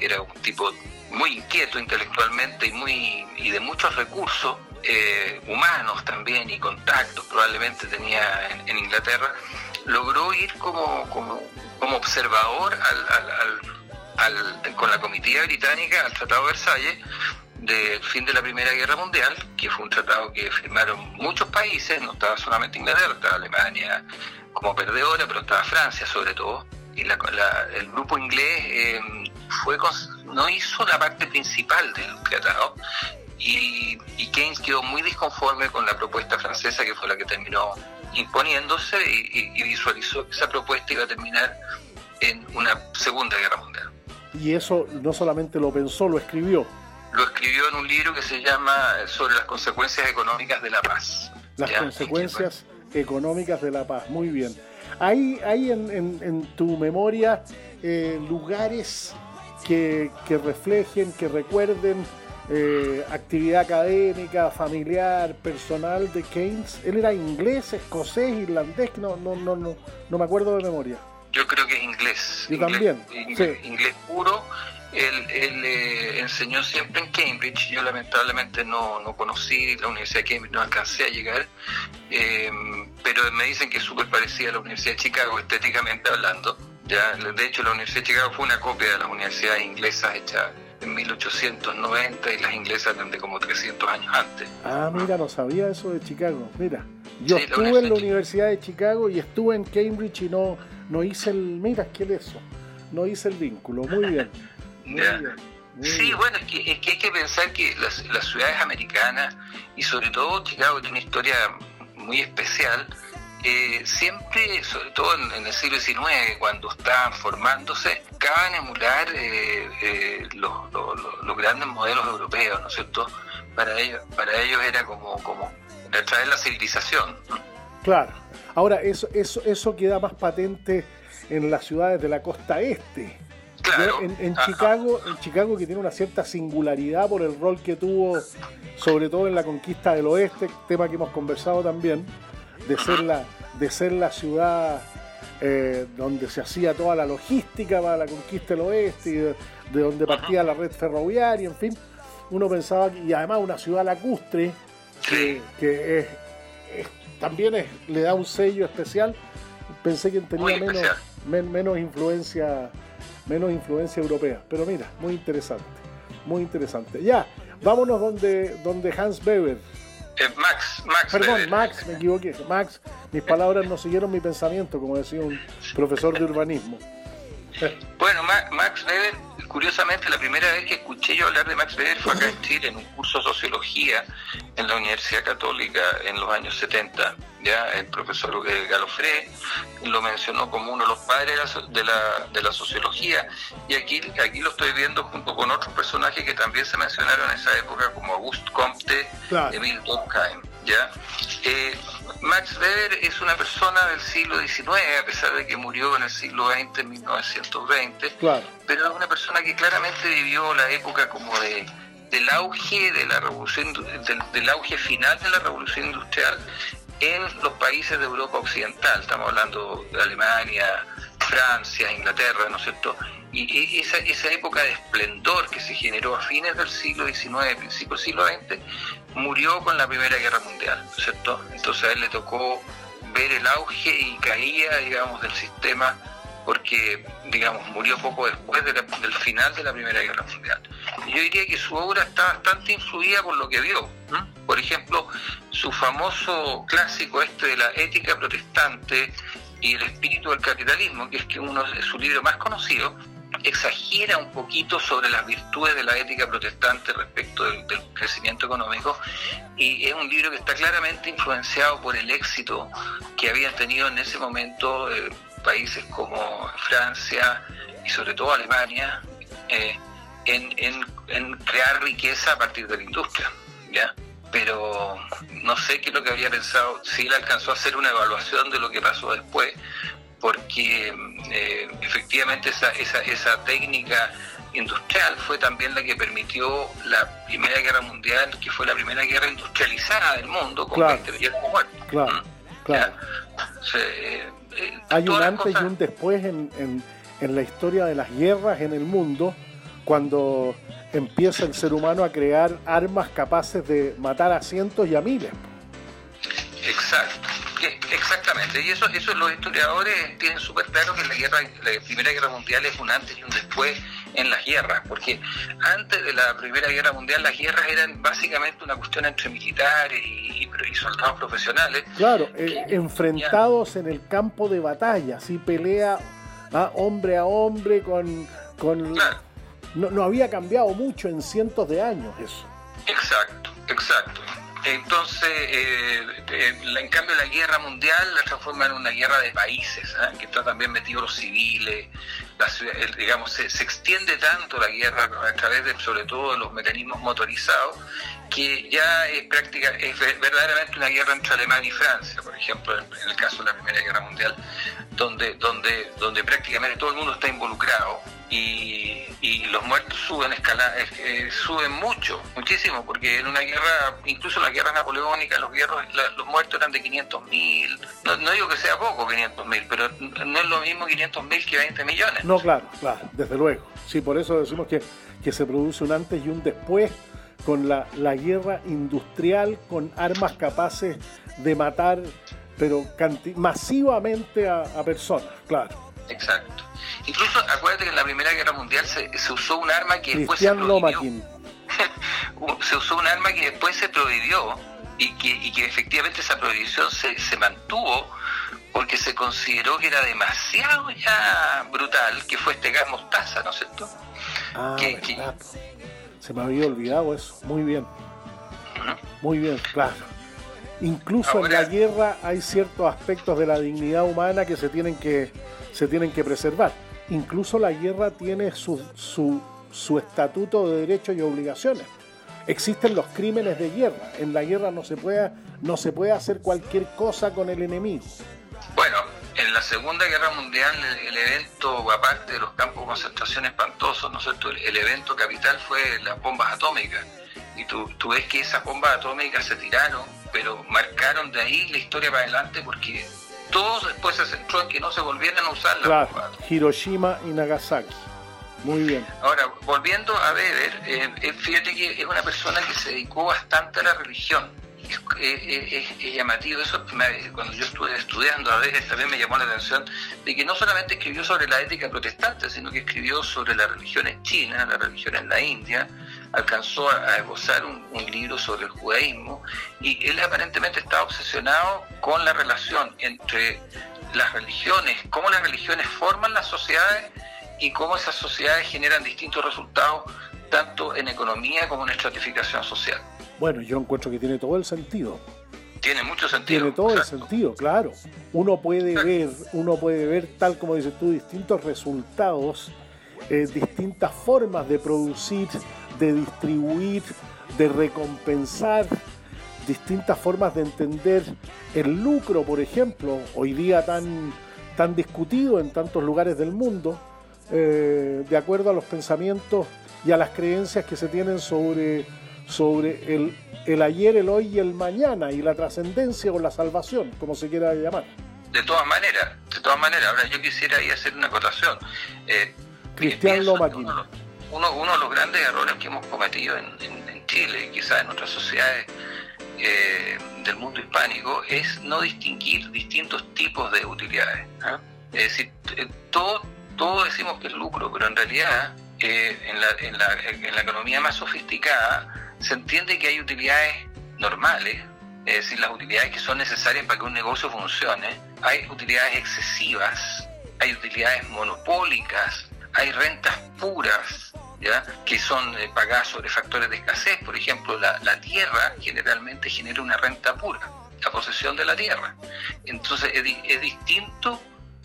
Era un tipo muy inquieto intelectualmente y, muy, y de muchos recursos eh, humanos también y contactos probablemente tenía en, Inglaterra, logró ir como, como, como observador al, con la comitiva británica al Tratado de Versalles del fin de la Primera Guerra Mundial, que fue un tratado que firmaron muchos países, no estaba solamente Inglaterra, estaba Alemania como perdedora, pero estaba Francia sobre todo, y el grupo inglés eh, fue no hizo la parte principal del tratado y, Keynes quedó muy disconforme con la propuesta francesa que fue la que terminó imponiéndose y, visualizó que esa propuesta iba a terminar en una segunda guerra mundial. Y eso no solamente lo pensó, lo escribió. Lo escribió en un libro que se llama Sobre las consecuencias económicas de la paz. Las consecuencias económicas de la paz, muy bien. ¿Hay, hay en, en, tu memoria eh, lugares que, reflejen, que recuerden eh, actividad académica, familiar, personal de Keynes. Él era inglés, escocés, irlandés, no, no, no, no, no me acuerdo de memoria. Yo creo que es inglés. Yo también. Inglés, puro. Él, eh, enseñó siempre en Cambridge. Yo lamentablemente no, no conocí la Universidad de Cambridge, no alcancé a llegar. Eh, pero me dicen que es súper parecida a la Universidad de Chicago, estéticamente hablando. Ya, de hecho, la Universidad de Chicago fue una copia de las universidades inglesas hechas en 1890 y las inglesas de como 300 años antes. Ah, mira, no sabía eso de Chicago. Mira, yo estuve en la Universidad de Chicago y estuve en Cambridge y no, no hice el. Mira, ¿qué es eso? No hice el vínculo. Muy bien. Muy bien. Sí, bueno, es que, es que hay que pensar que las, las ciudades americanas y sobre todo Chicago tiene una historia muy especial. Eh, siempre, sobre todo en, el siglo XIX, cuando estaban formándose, buscaban emular eh, eh, los, los, grandes modelos europeos, ¿no es cierto? Para ellos, para ellos era como, como traer la civilización. Claro. Ahora, eso, eso, eso queda más patente en las ciudades de la costa este en, Chicago, en Chicago que tiene una cierta singularidad por el rol que tuvo, sobre todo en la conquista del oeste, tema que hemos conversado también, de ser la, de ser la ciudad eh, donde se hacía toda la logística para la conquista del oeste, y de, donde partía la red ferroviaria, en fin. Uno pensaba que, y además una ciudad lacustre, que, también le da un sello especial. Pensé que tenía menos, menos influencia menos influencia europea. Pero mira, muy interesante, muy interesante. Ya, vámonos donde, donde Hans Weber. Eh, Max, Max. Perdón, Max, me equivoqué. Max, mis palabras no siguieron mi pensamiento, como decía un profesor de urbanismo. Bueno, Max Weber, curiosamente, la primera vez que escuché yo hablar de Max Weber fue acá en Chile, en un curso de sociología en la Universidad Católica en los años 70. Ya el profesor Galofré lo mencionó como uno de los padres de la, de la sociología, y aquí, aquí lo estoy viendo junto con otros personajes que también se mencionaron en esa época, como Auguste Comte, Emile Durkheim. ¿Ya? Eh, Max Weber es una persona del siglo XIX, a pesar de que murió en el siglo XX, en 1920, pero es una persona que claramente vivió la época como de del auge de la revolución del, auge final de la revolución industrial en los países de Europa occidental. Estamos hablando de Alemania Francia Inglaterra no es cierto y esa, esa época de esplendor que se generó a fines del siglo XIX principios del siglo XX murió con la Primera Guerra Mundial, ¿cierto? Entonces a él le tocó ver el auge y caía, digamos, del sistema porque, digamos, murió poco después del final de la Primera Guerra Mundial. Y yo diría que su obra está bastante influida por lo que vio. Por ejemplo, su famoso clásico este de la ética protestante y el espíritu del capitalismo, que es que uno es su libro más conocido, exagera un poquito sobre las virtudes de la ética protestante respecto del, crecimiento económico y es un libro que está claramente influenciado por el éxito que habían tenido en ese momento eh, países como Francia y sobre todo Alemania eh, en, crear riqueza a partir de la industria. ¿ya? Pero no sé qué es lo que había pensado, si él alcanzó a hacer una evaluación de lo que pasó después, porque eh, efectivamente esa, esa, esa técnica industrial fue también la que permitió la Primera Guerra Mundial, que fue la primera guerra industrializada del mundo, con claro, 20 millones de muertos. Claro, ¿Mm? claro. Eh, eh, Hay un antes y un después en, en, en, la historia de las guerras en el mundo, cuando empieza el ser humano a crear armas capaces de matar a cientos y a miles. Exacto. Exactamente, y eso, eso los historiadores tienen súper claro que la guerra, la Primera Guerra Mundial es un antes y un después en las guerras, porque antes de la Primera Guerra Mundial las guerras eran básicamente una cuestión entre militares y, soldados profesionales. Claro, eh, enfrentados en el campo de batalla, así pelea a hombre a hombre con... con no, no había cambiado mucho en cientos de años eso. Exacto, exacto. Entonces, eh, eh, en cambio, la guerra mundial la transforma en una guerra de países, ¿ah? que está también metido los civiles, digamos, se, extiende tanto la guerra a través de, sobre todo, los mecanismos motorizados, que ya es práctica, es verdaderamente una guerra entre Alemania y Francia, por ejemplo, en, el caso de la Primera Guerra Mundial, donde, donde, donde prácticamente todo el mundo está involucrado y, y los muertos suben escala, eh, suben mucho, muchísimo, porque en una guerra, incluso en la guerra napoleónica, los, guerros, los muertos eran de 500 mil, no, no, digo que sea poco 500 mil, pero no es lo mismo 500 mil que 20 millones. No, claro, claro, desde luego. Sí, por eso decimos que, que se produce un antes y un después con la, la guerra industrial, con armas capaces de matar, pero masivamente a, a personas, claro. Exacto. Incluso acuérdate que en la Primera Guerra Mundial se, usó un arma que después se prohibió. se usó un arma que después se prohibió y que, y que efectivamente esa prohibición se, se mantuvo porque se consideró que era demasiado ya brutal, que fue este gas mostaza, ¿no es cierto? Ah, Se me había olvidado eso. Muy bien. Muy bien, claro. Incluso en la guerra hay ciertos aspectos de la dignidad humana que se tienen que, se tienen que preservar. Incluso la guerra tiene su, su, su estatuto de derechos y obligaciones. Existen los crímenes de guerra. En la guerra no se puede, no se puede hacer cualquier cosa con el enemigo. Bueno, en la Segunda Guerra Mundial el, evento, aparte de los campos de concentración espantosos, ¿no es cierto? El, evento capital fue las bombas atómicas. Y tú, tú ves que esas bombas atómicas se tiraron, pero marcaron de ahí la historia para adelante porque todo después se centró en que no se volvieran a usar las claro, Hiroshima y Nagasaki. Muy bien. Ahora, volviendo a Weber, eh, eh, fíjate que es una persona que se dedicó bastante a la religión es, llamativo eso. Cuando yo estuve estudiando a veces también me llamó la atención de que no solamente escribió sobre la ética protestante, sino que escribió sobre las religiones chinas, la religión en la India, alcanzó a, esbozar un, libro sobre el judaísmo y él aparentemente estaba obsesionado con la relación entre las religiones, cómo las religiones forman las sociedades y cómo esas sociedades generan distintos resultados tanto en economía como en estratificación social. Bueno, yo encuentro que tiene todo el sentido. Tiene mucho sentido. Tiene todo el sentido, claro. Uno puede ver, uno puede ver, tal como dices tú, distintos resultados, eh, distintas formas de producir, de distribuir, de recompensar, distintas formas de entender el lucro, por ejemplo, hoy día tan, tan discutido en tantos lugares del mundo, eh, de acuerdo a los pensamientos y a las creencias que se tienen sobre sobre el, el ayer, el hoy y el mañana y la trascendencia o la salvación, como se quiera llamar. De todas maneras, de todas maneras, ahora yo quisiera ahí hacer una acotación. Eh, Cristian Loma uno, uno, de los grandes errores que hemos cometido en, Chile y quizás en otras sociedades eh, del mundo hispánico es no distinguir distintos tipos de utilidades. ¿ah? Es decir, eh, todo, todo decimos que es lucro, pero en realidad en, la, en, la, en la economía más sofisticada se entiende que hay utilidades normales, es decir, las utilidades que son necesarias para que un negocio funcione, hay utilidades excesivas, hay utilidades monopólicas, hay rentas puras, ¿ya? que son eh, pagadas sobre factores de escasez. Por ejemplo, la, tierra generalmente genera una renta pura, la posesión de la tierra. Entonces es, es distinto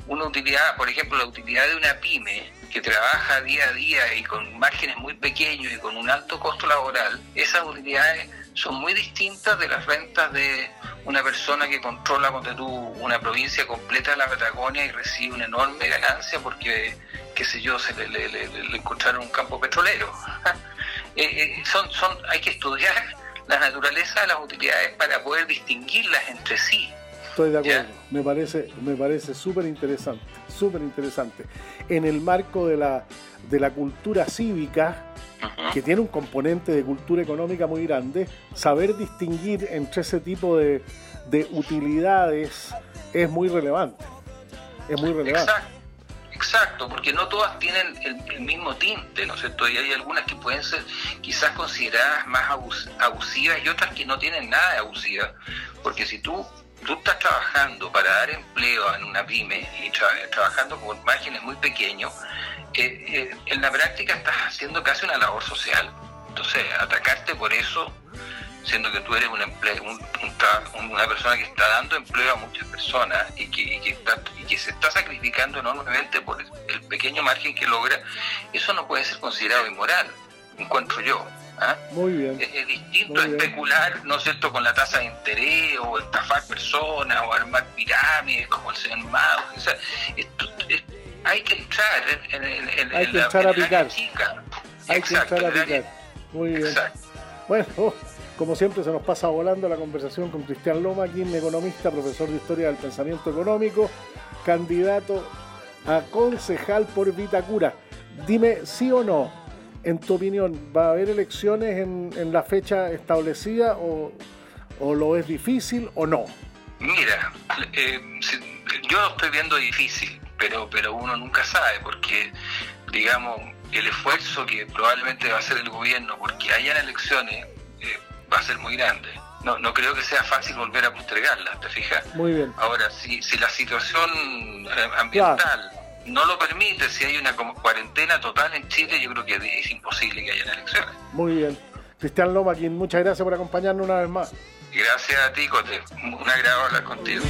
una utilidad, por ejemplo, la utilidad de una pyme que trabaja día a día y con márgenes muy pequeños y con un alto costo laboral, esas utilidades son muy distintas de las rentas de una persona que controla tú, una provincia completa de la Patagonia y recibe una enorme ganancia porque, qué sé yo, se le, encontraron un campo petrolero. Eh, eh, son, son, hay que estudiar la naturaleza de las utilidades para poder distinguirlas entre sí. Estoy de acuerdo, me parece, me parece súper interesante, súper interesante. En el marco de la, de la cultura cívica, que tiene un componente de cultura económica muy grande, saber distinguir entre ese tipo de, utilidades es muy relevante. Es muy relevante. Exacto. porque no todas tienen el, mismo tinte, ¿no es cierto? Y hay algunas que pueden ser quizás consideradas más abusivas y otras que no tienen nada de abusivas. Porque si tú tú estás trabajando para dar empleo en una pyme y trabajando con márgenes muy pequeños, eh, eh, en la práctica estás haciendo casi una labor social. Entonces, atacarte por eso, siendo que tú eres un empleo, una persona que está dando empleo a muchas personas y que, y que se está sacrificando enormemente por el pequeño margen que logra, eso no puede ser considerado inmoral, encuentro yo. ¿Ah? Muy bien. Es, distinto especular, ¿no es cierto?, con la tasa de interés o estafar personas o armar pirámides como el señor Mago. O sea, hay que entrar en, en, hay que la, entrar a picar. chica. Hay que entrar a picar. Muy bien. Bueno, como siempre se nos pasa volando la conversación con Cristian Loma, quien economista, profesor de Historia del Pensamiento Económico, candidato a concejal por Vitacura. Dime sí o no, en tu opinión, ¿va a haber elecciones en, la fecha establecida o, lo es difícil o no? Mira, eh, yo lo estoy viendo difícil, pero, pero uno nunca sabe porque, digamos, el esfuerzo que probablemente va a hacer el gobierno porque hayan elecciones eh, va a ser muy grande. No, no creo que sea fácil volver a postergarlas, ¿te fijas? Muy bien. Ahora, si, si la situación eh, ambiental no lo permite, si hay una cuarentena total en Chile, yo creo que es imposible que haya elecciones. Muy bien. Cristian Lomaquín, muchas gracias por acompañarnos una vez más. Gracias a ti, Cote. Un agrado hablar contigo.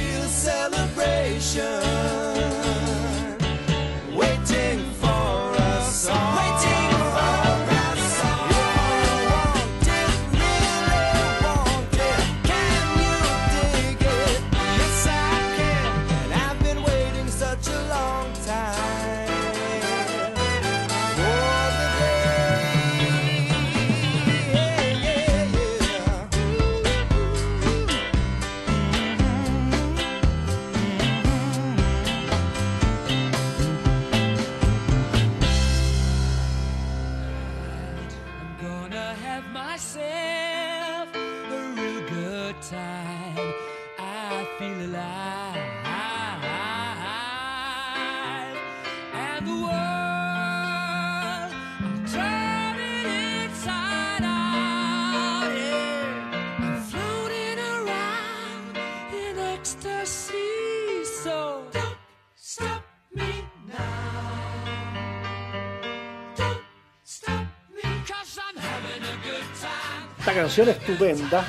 Canción estupenda,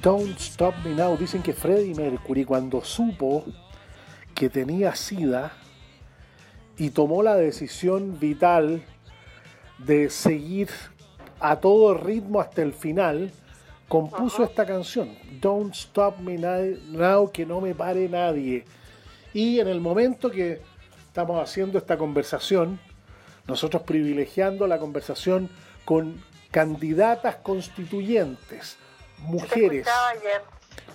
Don't Stop Me Now. Dicen que Freddie Mercury cuando supo que tenía SIDA y tomó la decisión vital de seguir a todo ritmo hasta el final, compuso esta canción, Don't Stop Me Now, que no me pare nadie. Y en el momento que estamos haciendo esta conversación, nosotros privilegiando la conversación con candidatas constituyentes, mujeres,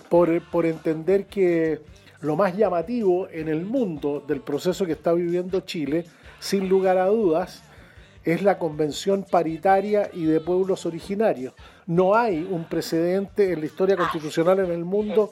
por, por entender que lo más llamativo en el mundo del proceso que está viviendo Chile, sin lugar a dudas, es la convención paritaria y de pueblos originarios. No hay un precedente en la historia constitucional en el mundo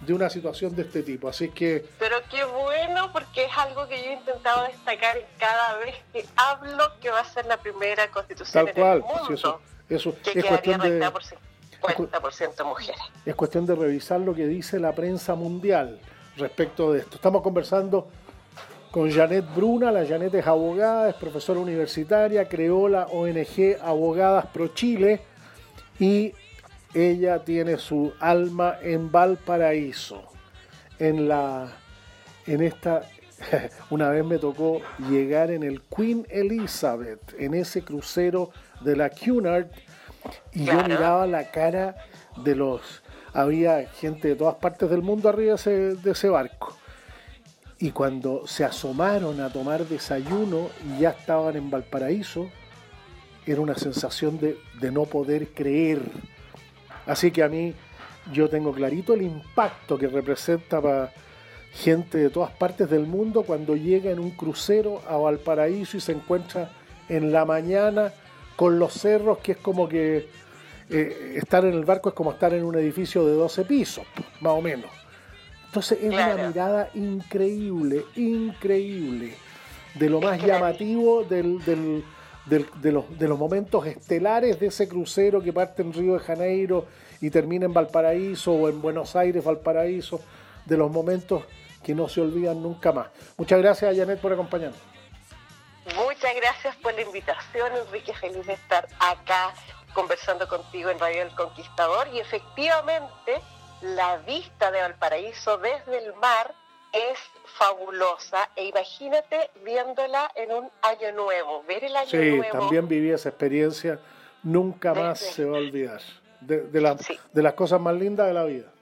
de una situación de este tipo. Así que... Pero qué bueno, porque es algo que yo he intentado destacar cada vez que hablo que va a ser la primera constitución Tal cual, eso, eso que es cuestión de, por 50% mujeres. Es cuestión de revisar lo que dice la prensa mundial respecto de esto. Estamos conversando con Janet Bruna. La Janet es abogada, es profesora universitaria, creó la ONG Abogadas Pro Chile y ella tiene su alma en Valparaíso. En la en esta una vez me tocó llegar en el Queen Elizabeth, en ese crucero de la Cunard y yo miraba la cara de los... Había gente de todas partes del mundo arriba de ese, barco. Y cuando se asomaron a tomar desayuno y ya estaban en Valparaíso, era una sensación de, de no poder creer. Así que a mí yo tengo clarito el impacto que representa para gente de todas partes del mundo cuando llega en un crucero a Valparaíso y se encuentra en la mañana con los cerros, que es como que eh, estar en el barco es como estar en un edificio de 12 pisos, más o menos. Entonces es una mirada increíble, increíble, de lo más llamativo del, del, de, los, de los momentos estelares de ese crucero que parte en Río de Janeiro y termina en Valparaíso o en Buenos Aires, Valparaíso, de los momentos que no se olvidan nunca más. Muchas gracias, Janet, por acompañarnos. Muchas gracias por la invitación, Enrique. Feliz de estar acá conversando contigo en Radio El Conquistador. Y efectivamente, la vista de Valparaíso desde el mar es fabulosa. E imagínate viéndola en un año nuevo, ver el año nuevo. Sí, también viví esa experiencia. Nunca más se va a olvidar. De, de las cosas más lindas de la vida.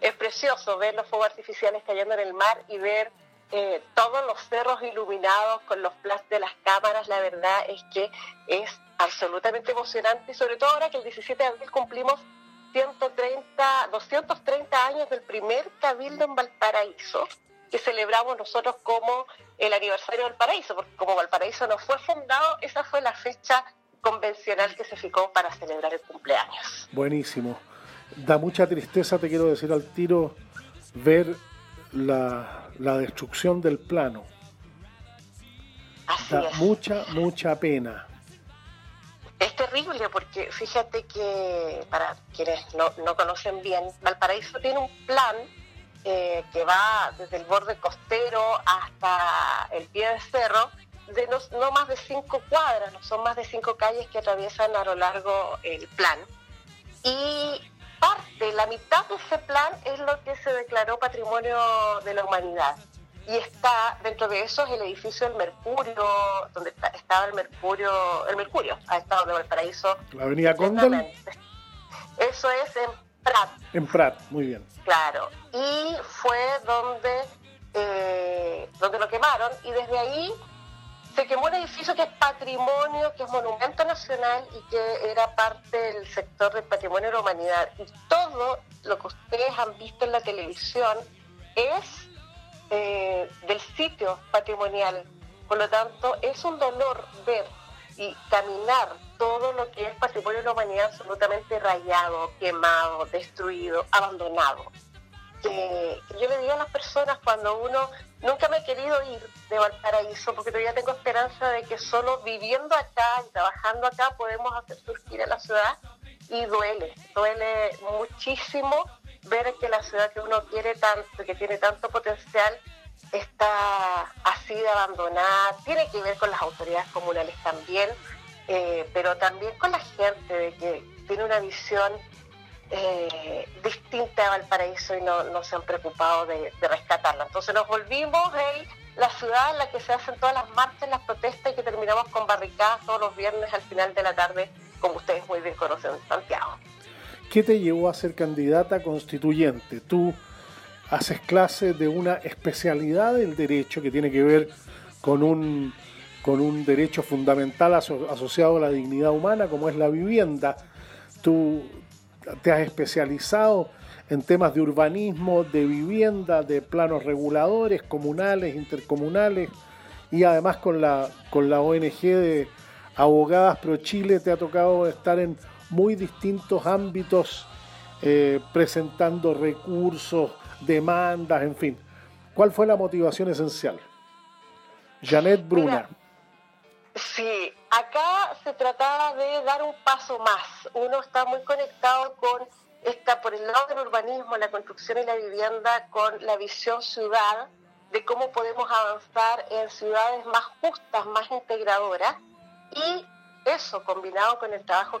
Es precioso ver los fuegos artificiales cayendo en el mar y ver eh, todos los cerros iluminados con los flash de las cámaras, la verdad es que es absolutamente emocionante sobre todo ahora que el 17 de abril cumplimos 130, 230 años del primer cabildo en Valparaíso, que celebramos nosotros como el aniversario del Valparaíso, porque como Valparaíso no fue fundado, esa fue la fecha convencional que se fijó para celebrar el cumpleaños. Buenísimo. Da mucha tristeza, te quiero decir al tiro, ver la, destrucción del plano. da mucha, mucha pena. Es terrible porque fíjate que, para quienes no, no conocen bien, Valparaíso tiene un plan eh, que va desde el borde costero hasta el pie del cerro, de no, más de cinco cuadras, no son más de cinco calles que atraviesan a lo largo el plan. Y parte, la mitad de ese plan es lo que se declaró patrimonio de la humanidad. Y está, dentro de eso, es el edificio del Mercurio, donde estaba el Mercurio, el Mercurio, ha estado en Valparaíso. La avenida Condel. Eso es en Prat. En Prat, muy bien. Claro. Y fue donde, eh, donde lo quemaron y desde ahí se quemó un edificio que es patrimonio, que es monumento nacional y que era parte del sector del patrimonio de la humanidad. Y todo lo que ustedes han visto en la televisión es eh, del sitio patrimonial. Por lo tanto, es un dolor ver y caminar todo lo que es patrimonio de la humanidad absolutamente rayado, quemado, destruido, abandonado. Yo le digo a las personas cuando uno nunca me he querido ir de Valparaíso porque todavía tengo esperanza de que solo viviendo acá y trabajando acá podemos hacer surgir a la ciudad y duele, duele muchísimo ver que la ciudad que uno quiere tanto, que tiene tanto potencial, está así de abandonada, tiene que ver con las autoridades comunales también, eh, pero también con la gente de que tiene una visión eh, distinta a Valparaíso y no, se han preocupado de, rescatarla. Entonces nos volvimos la ciudad en la que se hacen todas las marchas, las protestas y que terminamos con barricadas todos los viernes al final de la tarde, como ustedes muy bien conocen en Santiago. ¿Qué te llevó a ser candidata constituyente? Tú haces clase de una especialidad del derecho que tiene que ver con un, con un derecho fundamental asociado a la dignidad humana como es la vivienda. Tú te has especializado en temas de urbanismo, de vivienda, de planos reguladores, comunales, intercomunales y además con la, con la ONG de Abogadas Pro Chile te ha tocado estar en muy distintos ámbitos eh, presentando recursos, demandas, en fin. ¿Cuál fue la motivación esencial? Janet Bruna. sí, acá se trataba de dar un paso más. Uno está muy conectado con esta, por el lado del urbanismo, la construcción y la vivienda, con la visión ciudad, de cómo podemos avanzar en ciudades más justas, más integradoras. Y eso combinado con el trabajo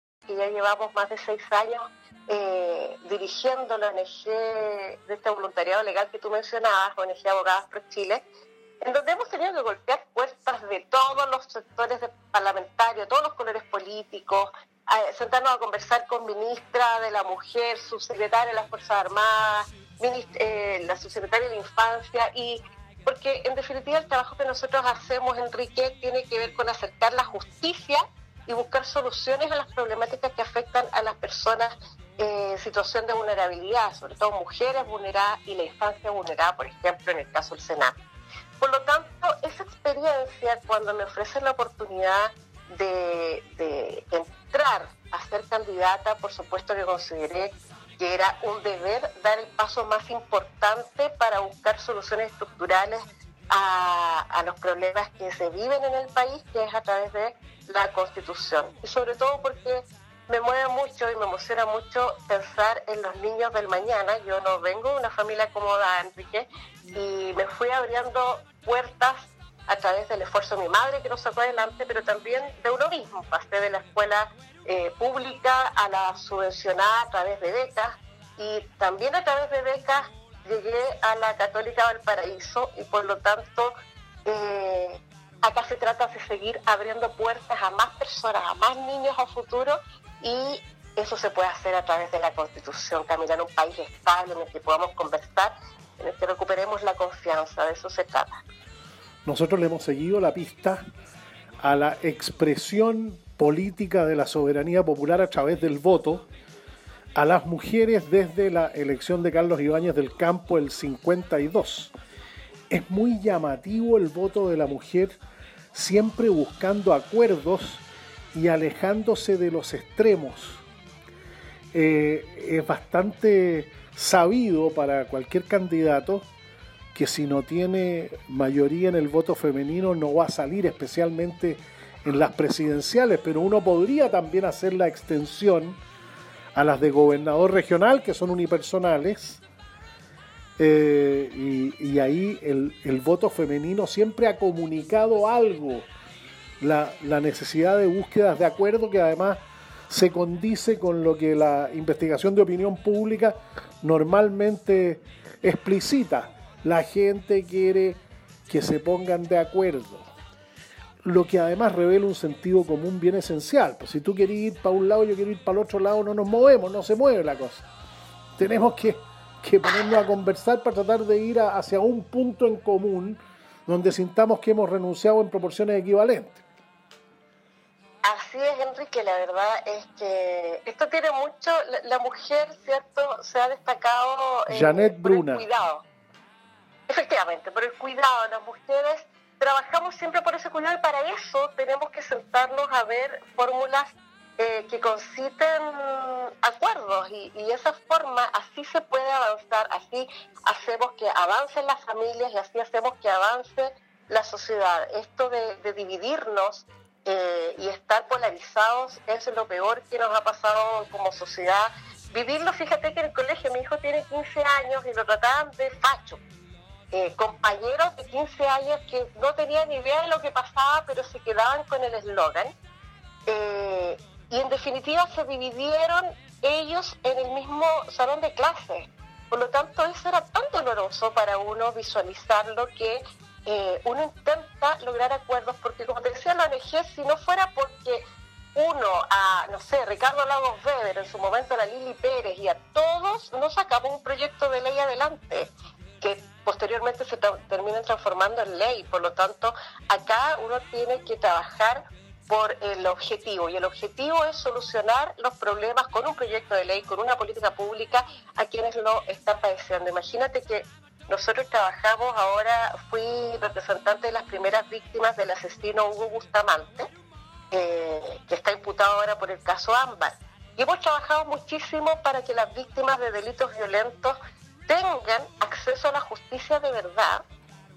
Ya llevamos más de seis años eh, dirigiendo la ONG de este voluntariado legal que tú mencionabas, ONG Abogadas Pro Chile, en donde hemos tenido que golpear puertas de todos los sectores parlamentarios, todos los colores políticos, sentarnos a conversar con ministra de la Mujer, subsecretaria de las Fuerzas Armadas, eh, la subsecretaria de la Infancia, y porque en definitiva el trabajo que nosotros hacemos, Enrique, tiene que ver con acercar la justicia y buscar soluciones a las problemáticas que afectan a las personas en situación de vulnerabilidad, sobre todo mujeres vulneradas y la infancia vulnerada, por ejemplo, en el caso del Senado. Por lo tanto, esa experiencia, cuando me ofrecen la oportunidad de, entrar a ser candidata, por supuesto que consideré que era un deber dar el paso más importante para buscar soluciones estructurales a, los problemas que se viven en el país, que es a través de la Constitución. Y sobre todo porque me mueve mucho y me emociona mucho pensar en los niños del mañana. Yo no vengo de una familia cómoda, Enrique, y me fui abriendo puertas a través del esfuerzo de mi madre que nos sacó adelante, pero también de uno mismo. Pasé de la escuela eh, pública a la subvencionada a través de becas y también a través de becas llegué a la Católica Valparaíso y por lo tanto eh, acá se trata de seguir abriendo puertas a más personas, a más niños a futuro y eso se puede hacer a través de la Constitución, caminar un país estable en el que podamos conversar, en el que recuperemos la confianza, de eso se trata. Nosotros le hemos seguido la pista a la expresión política de la soberanía popular a través del voto a las mujeres desde la elección de Carlos Ibáñez del Campo el 52. Es muy llamativo el voto de la mujer, siempre buscando acuerdos y alejándose de los extremos. Eh, es bastante sabido para cualquier candidato que si no tiene mayoría en el voto femenino no va a salir especialmente en las presidenciales, pero uno podría también hacer la extensión a las de gobernador regional, que son unipersonales, eh, y, ahí el, voto femenino siempre ha comunicado algo, la, necesidad de búsquedas de acuerdo que además se condice con lo que la investigación de opinión pública normalmente explicita. La gente quiere que se pongan de acuerdo lo que además revela un sentido común bien esencial. Pues si tú quieres ir para un lado, yo quiero ir para el otro lado, no nos movemos, no se mueve la cosa. Tenemos que, ponernos a conversar para tratar de ir hacia un punto en común donde sintamos que hemos renunciado en proporciones equivalentes. Así es, Enrique, la verdad es que esto tiene mucho, la, mujer, ¿cierto?, se ha destacado eh, Janet Bruna. el cuidado. Efectivamente, por el cuidado. Las mujeres trabajamos siempre por ese cuidado y para eso tenemos que sentarnos a ver fórmulas eh, que conciten acuerdos y, y esa forma así se puede avanzar, así hacemos que avancen las familias y así hacemos que avance la sociedad. Esto de, dividirnos eh, y estar polarizados es lo peor que nos ha pasado como sociedad. Vivirlo, fíjate que en el colegio mi hijo tiene 15 años y lo trataban de facho eh, compañeros de 15 años que no tenían ni idea de lo que pasaba, pero se quedaban con el eslogan. Y en definitiva se dividieron ellos en el mismo salón de clase. Por lo tanto, eso era tan doloroso para uno visualizarlo que eh, uno intenta lograr acuerdos, porque como te decía la ONG, si no fuera porque uno a, no sé, Ricardo Lagos Weber, en su momento a la Lili Pérez y a todos, no sacamos un proyecto de ley adelante que posteriormente se terminan transformando en ley. Por lo tanto, acá uno tiene que trabajar por el objetivo y el objetivo es solucionar los problemas con un proyecto de ley, con una política pública a quienes lo están padeciendo. Imagínate que nosotros trabajamos ahora, fui representante de las primeras víctimas del asesino Hugo Bustamante, eh, que está imputado ahora por el caso Ámbar. Y hemos trabajado muchísimo para que las víctimas de delitos violentos tengan acceso a la justicia de verdad.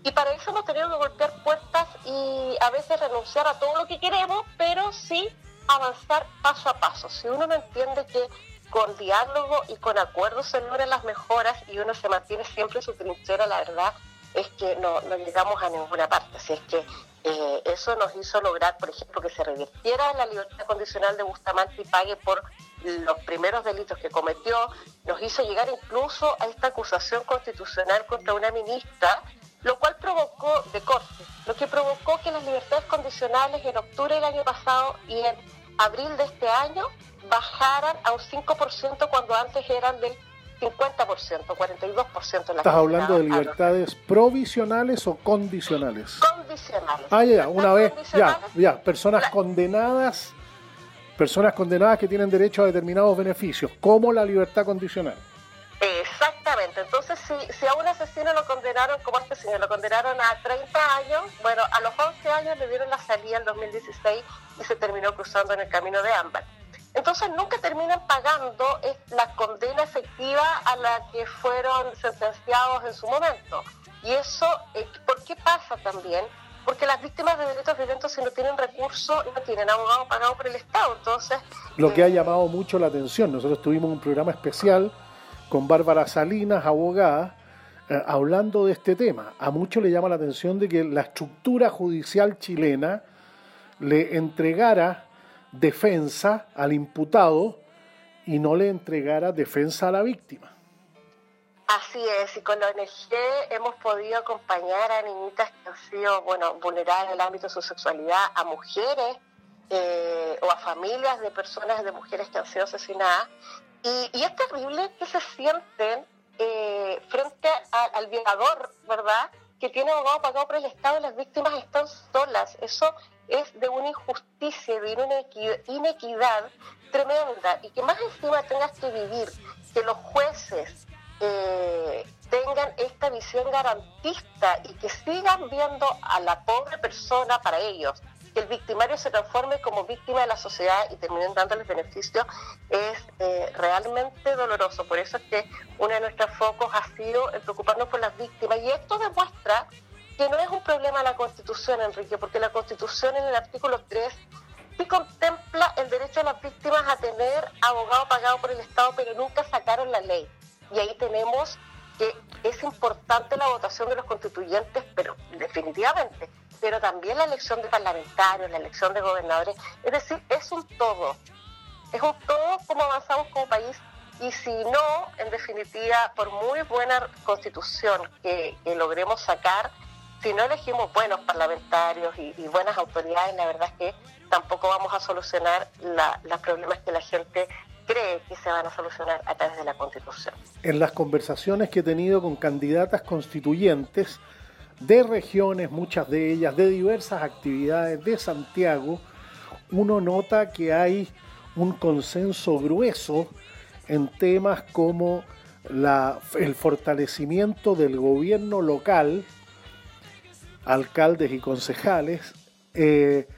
Y para eso hemos tenido que golpear puertas y a veces renunciar a todo lo que queremos, pero sí avanzar paso a paso. Si uno no entiende que con diálogo y con acuerdos se logran las mejoras y uno se mantiene siempre su trinchera, la verdad es que no, no llegamos a ninguna parte. Así es que eh, eso nos hizo lograr, por ejemplo, que se revirtiera la libertad condicional de Bustamante y pague por los primeros delitos que cometió, nos hizo llegar incluso a esta acusación constitucional contra una ministra, lo cual provocó de corte, lo que provocó que las libertades condicionales en octubre del año pasado y en abril de este año bajaran a un 5% cuando antes eran del 50%, 42% en la ¿Estás hablando de libertades provisionales o condicionales? Condicionales. Ah, ya, una vez, ya, ya, personas condenadas personas condenadas que tienen derecho a determinados beneficios, como la libertad condicional. Exactamente, entonces si, si a un asesino lo condenaron, como este señor, lo condenaron a 30 años, bueno, a los 11 años le dieron la salida en 2016 y se terminó cruzando en el camino de Ámbar. Entonces nunca terminan pagando la condena efectiva a la que fueron sentenciados en su momento. Y eso, eh, ¿por qué pasa también? Porque las víctimas de delitos violentos si no tienen recursos, no tienen abogado pagado por el Estado. Entonces, Lo que ha eh, llamado mucho la atención, nosotros tuvimos un programa especial con Bárbara Salinas, abogada, eh, hablando de este tema. A muchos le llama la atención de que la estructura judicial chilena le entregara defensa al imputado y no le entregara defensa a la víctima. Así es, y con la ONG hemos podido acompañar a niñitas que han sido bueno, vulneradas en el ámbito de su sexualidad, a mujeres eh, o a familias de personas, de mujeres que han sido asesinadas. Y, y es terrible que se sienten eh, frente al violador, ¿verdad? Que tiene abogado pagado por el Estado y las víctimas están solas. Eso es de una injusticia, de una inequidad tremenda. Y que más encima tengas que vivir, que los jueces eh, tengan esta visión garantista y que sigan viendo a la pobre persona para ellos que el victimario se transforme como víctima de la sociedad y terminen dándoles beneficios es eh, realmente doloroso. Por eso es que uno de nuestros focos ha sido el preocuparnos por las víctimas. Y esto demuestra que no es un problema la Constitución, Enrique, porque la Constitución en el artículo 3 sí contempla el derecho de las víctimas a tener abogado pagado por el Estado, pero nunca sacaron la ley. Y ahí tenemos que es importante la votación de los constituyentes, pero definitivamente pero también la elección de parlamentarios, la elección de gobernadores. Es decir, es un todo. Es un todo como avanzamos como país y si no, en definitiva, por muy buena constitución que, logremos sacar, si no elegimos buenos parlamentarios y, buenas autoridades, la verdad es que tampoco vamos a solucionar los problemas que la gente cree que se van a solucionar a través de la constitución. En las conversaciones que he tenido con candidatas constituyentes, de regiones, muchas de ellas, de diversas actividades de Santiago, uno nota que hay un consenso grueso en temas como el fortalecimiento del gobierno local, alcaldes y concejales, eh,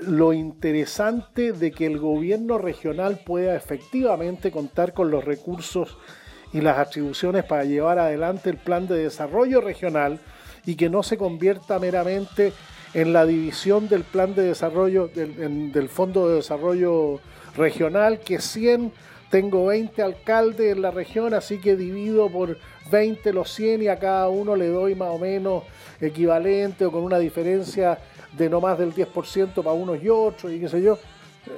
lo interesante de que el gobierno regional pueda efectivamente contar con los recursos y las atribuciones para llevar adelante el plan de desarrollo regional, y que no se convierta meramente en la división del plan de desarrollo, del, Fondo de Desarrollo Regional, que 100, tengo 20 alcaldes en la región, así que divido por 20 los 100 y a cada uno le doy más o menos equivalente o con una diferencia de no más del 10% para unos y otros y qué sé yo. Eh,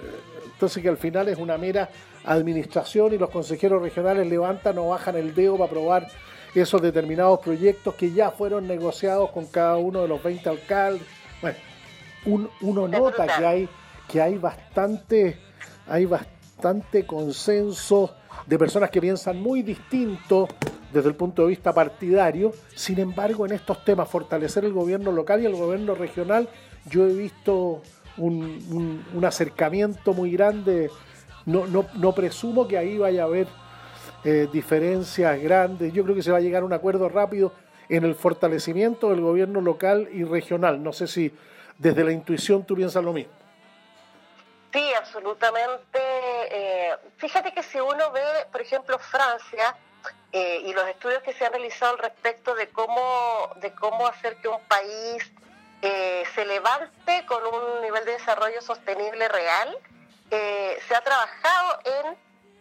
entonces que al final es una mera administración y los consejeros regionales levantan o bajan el dedo para aprobar esos determinados proyectos que ya fueron negociados con cada uno de los 20 alcaldes. Bueno, uno nota que hay, que hay bastante, hay bastante consenso de personas que piensan muy distinto desde el punto de vista partidario. Sin embargo, en estos temas, fortalecer el gobierno local y el gobierno regional, yo he visto un, acercamiento muy grande. No, no, no presumo que ahí vaya a haber eh, diferencias grandes. Yo creo que se va a llegar a un acuerdo rápido en el fortalecimiento del gobierno local y regional. No sé si desde la intuición tú piensas lo mismo. Sí, absolutamente. Eh, fíjate que si uno ve, por ejemplo, Francia eh, y los estudios que se han realizado al respecto de cómo, de cómo hacer que un país se levante con un nivel de desarrollo sostenible real, se ha trabajado en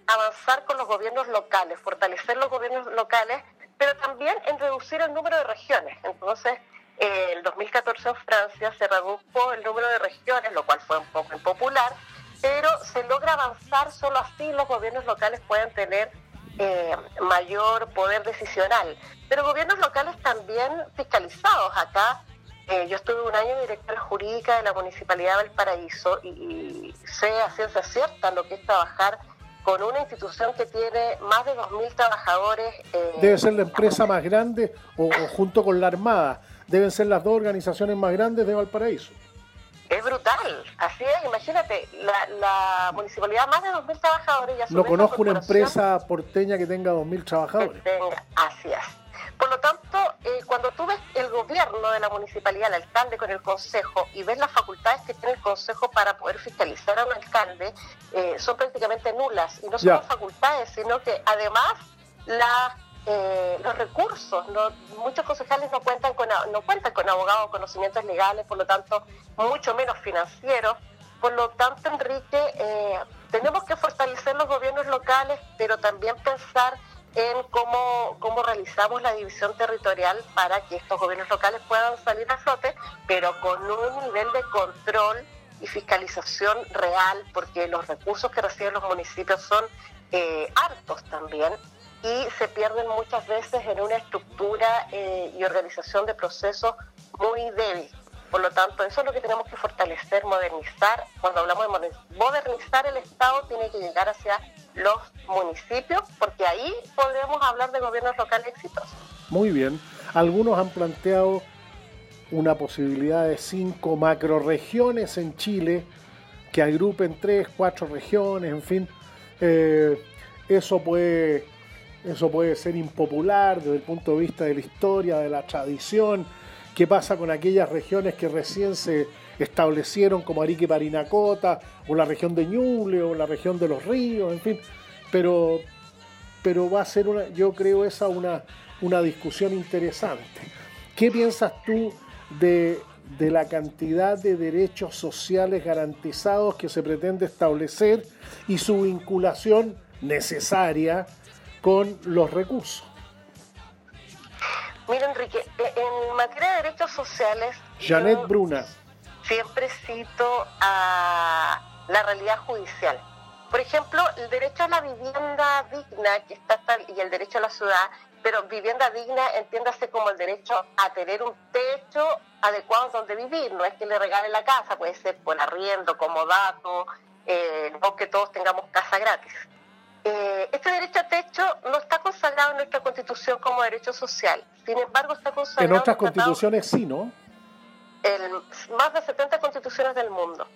avanzar con los gobiernos locales, fortalecer los gobiernos locales, pero también en reducir el número de regiones. Entonces, eh, el 2014 en Francia se redujo el número de regiones, lo cual fue un poco impopular, pero se logra avanzar, solo así los gobiernos locales pueden tener eh, mayor poder decisional. Pero gobiernos locales también fiscalizados. Acá eh, yo estuve un año directora jurídica de la Municipalidad del Paraíso y, y sé a ciencia cierta lo que es trabajar con una institución que tiene más de 2.000 trabajadores. Eh, Debe ser la empresa más grande o, junto con la Armada. Deben ser las dos organizaciones más grandes de Valparaíso. Es brutal, así es, imagínate, la, municipalidad más de 2.000 trabajadores. Y no conozco una empresa porteña que tenga 2.000 trabajadores. así es. Por lo tanto, eh, cuando tú ves el gobierno de la municipalidad, el alcalde con el consejo, y ves las facultades que tiene el consejo para poder fiscalizar a un alcalde, eh, son prácticamente nulas. Y no son facultades, sino que además eh, los recursos, muchos concejales no cuentan con no cuentan con abogados, conocimientos legales, por lo tanto, mucho menos financieros. Por lo tanto, Enrique, eh, tenemos que fortalecer los gobiernos locales, pero también pensar en cómo, cómo realizamos la división territorial para que estos gobiernos locales puedan salir a flote, pero con un nivel de control y fiscalización real, porque los recursos que reciben los municipios son eh, altos también y se pierden muchas veces en una estructura eh, y organización de procesos muy débil. Por lo tanto, eso es lo que tenemos que fortalecer, modernizar. Cuando hablamos de modernizar el Estado, tiene que llegar hacia los municipios, porque ahí podremos hablar de gobiernos locales exitosos. Muy bien. Algunos han planteado una posibilidad de cinco macroregiones en Chile que agrupen tres, cuatro regiones, en fin. Eh, eso puede eso puede ser impopular desde el punto de vista de la historia, de la tradición. ¿Qué pasa con aquellas regiones que recién se establecieron como Arique Parinacota, o la región de Ñuble, o la región de los ríos, en fin? Pero, pero va a ser, una, yo creo, esa una, una discusión interesante. ¿Qué piensas tú de, de la cantidad de derechos sociales garantizados que se pretende establecer y su vinculación necesaria con los recursos. Mira, Enrique, e, en materia de derechos sociales. Janet Bruna. Siempre cito a la realidad judicial. Por ejemplo, el derecho a la vivienda digna que está y el derecho a la ciudad, pero vivienda digna entiéndase como el derecho a tener un techo adecuado donde vivir, no es que le regale la casa, puede ser por arriendo, como dato, eh, o que todos tengamos casa gratis. Eh, este derecho a techo no está consagrado en nuestra constitución como derecho social. Sin embargo, está consagrado en otras constituciones sí, ¿no? En más de 70 constituciones del mundo.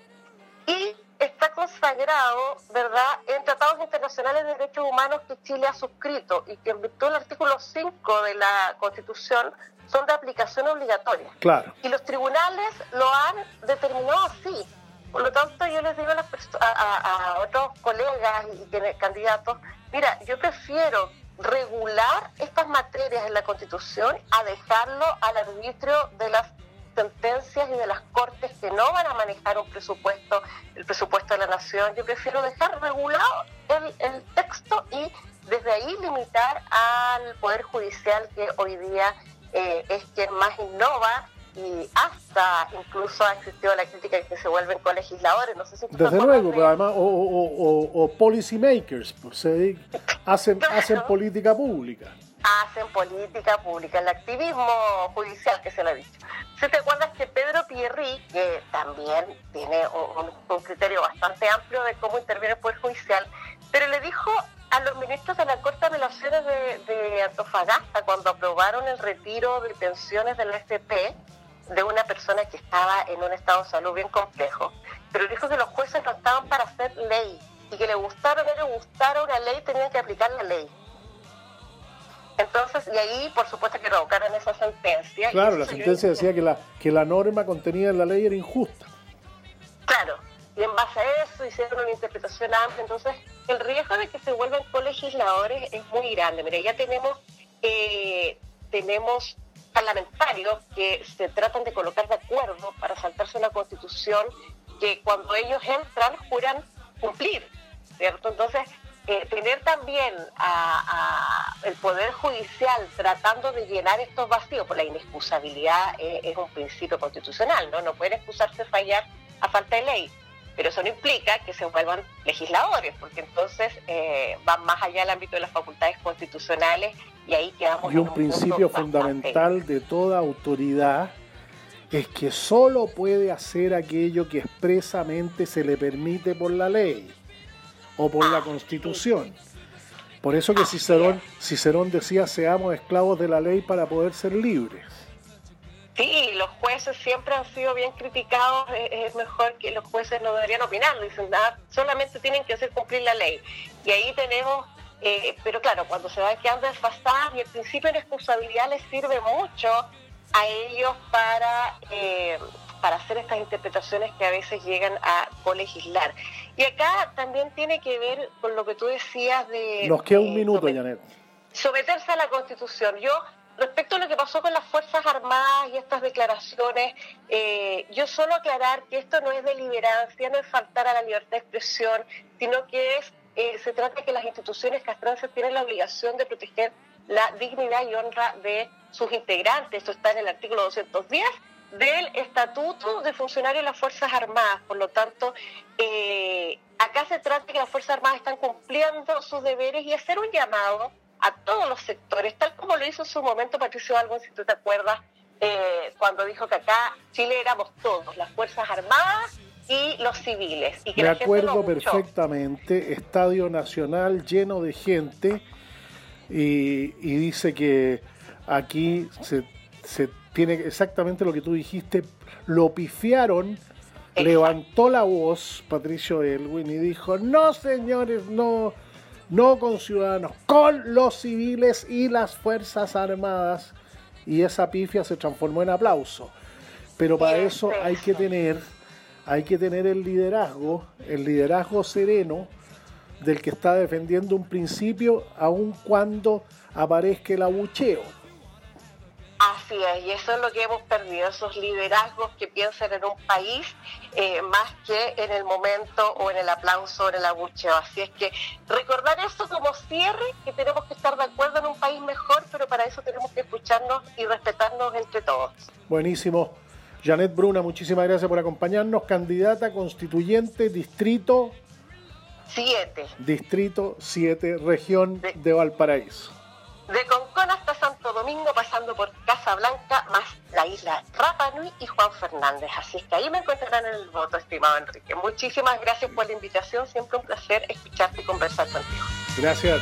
Y está consagrado, ¿verdad?, en tratados internacionales de derechos humanos que Chile ha suscrito y que en virtud del artículo 5 de la Constitución son de aplicación obligatoria. Claro. Y los tribunales lo han determinado así. Por lo tanto, yo les digo a, otros colegas y candidatos, mira, yo prefiero regular estas materias en la Constitución a dejarlo al arbitrio de las sentencias y de las cortes que no van a manejar un presupuesto, el presupuesto de la nación. Yo prefiero dejar regulado el, texto y desde ahí limitar al Poder Judicial que hoy día eh, es quien más innova y hasta incluso ha existido la crítica de que se vuelven colegisladores, no sé si Desde luego, pero además, o, o, o, policy makers, pues, hacen, hacen política pública. Hacen política pública, el activismo judicial que se le ha dicho. Si te acuerdas que Pedro Pierri, que también tiene un, criterio bastante amplio de cómo interviene el Poder Judicial, pero le dijo a los ministros de la Corte de Apelaciones de, de Antofagasta cuando aprobaron el retiro de pensiones del FP, de una persona que estaba en un estado de salud bien complejo, pero dijo que los jueces no estaban para hacer ley y que le gustara o no le gustara una ley, tenían que aplicar la ley. Entonces, y ahí, por supuesto, que revocaron esa sentencia. Claro, la sentencia decía que la, que la norma contenida en la ley era injusta. Claro, y en base a eso hicieron una interpretación amplia. Entonces, el riesgo de que se vuelvan colegisladores es muy grande. Mira, ya tenemos, eh, tenemos parlamentarios que se tratan de colocar de acuerdo para saltarse una constitución que cuando ellos entran juran cumplir, ¿cierto? Entonces, eh, tener también a, el Poder Judicial tratando de llenar estos vacíos, por la inexcusabilidad eh, es un principio constitucional, ¿no? No pueden excusarse fallar a falta de ley, pero eso no implica que se vuelvan legisladores, porque entonces eh, van más allá del ámbito de las facultades constitucionales y ahí quedamos. Y un, principio fundamental de toda autoridad es que solo puede hacer aquello que expresamente se le permite por la ley o por la ah, constitución. Por eso que Cicerón, Cicerón decía seamos esclavos de la ley para poder ser libres. Sí, los jueces siempre han sido bien criticados, es mejor que los jueces no deberían opinar, dicen nada, solamente tienen que hacer cumplir la ley. Y ahí tenemos eh, pero claro, cuando se va quedando desfasadas y el principio de responsabilidad les sirve mucho a ellos para, eh, para hacer estas interpretaciones que a veces llegan a colegislar. Y acá también tiene que ver con lo que tú decías de... Nos queda un minuto, Janet. Someterse a la Constitución. Yo Respecto a lo que pasó con las Fuerzas Armadas y estas declaraciones, eh, yo solo aclarar que esto no es deliberancia, no es faltar a la libertad de expresión, sino que es eh, se trata de que las instituciones castrenses tienen la obligación de proteger la dignidad y honra de sus integrantes. Esto está en el artículo 210 del Estatuto de Funcionarios de las Fuerzas Armadas. Por lo tanto, eh, acá se trata de que las Fuerzas Armadas están cumpliendo sus deberes y hacer un llamado a todos los sectores, tal como lo hizo en su momento Patricio Algo, si tú te acuerdas, eh, cuando dijo que acá Chile éramos todos, las Fuerzas Armadas y los civiles. Y Me acuerdo perfectamente, Estadio Nacional lleno de gente y, dice que aquí se, tiene exactamente lo que tú dijiste, lo pifiaron, levantó la voz Patricio Elwin y dijo, no señores, no, no con ciudadanos, con los civiles y las Fuerzas Armadas. Y esa pifia se transformó en aplauso. Pero para eso hay que tener hay que tener el liderazgo, el liderazgo sereno del que está defendiendo un principio aun cuando aparezca el abucheo. Así es, y eso es lo que hemos perdido, esos liderazgos que piensan en un país eh, más que en el momento o en el aplauso o en el abucheo. Así es que recordar eso como cierre, que tenemos que estar de acuerdo en un país mejor, pero para eso tenemos que escucharnos y respetarnos entre todos. Buenísimo. Janet Bruna, muchísimas gracias por acompañarnos. Candidata constituyente, distrito 7. Distrito 7, región de, Valparaíso. De Concón hasta Santo Domingo, pasando por Casablanca, más la isla Rapa Nui y Juan Fernández. Así es que ahí me encontrarán en el voto, estimado Enrique. Muchísimas gracias por la invitación. Siempre un placer escucharte y conversar contigo. Gracias.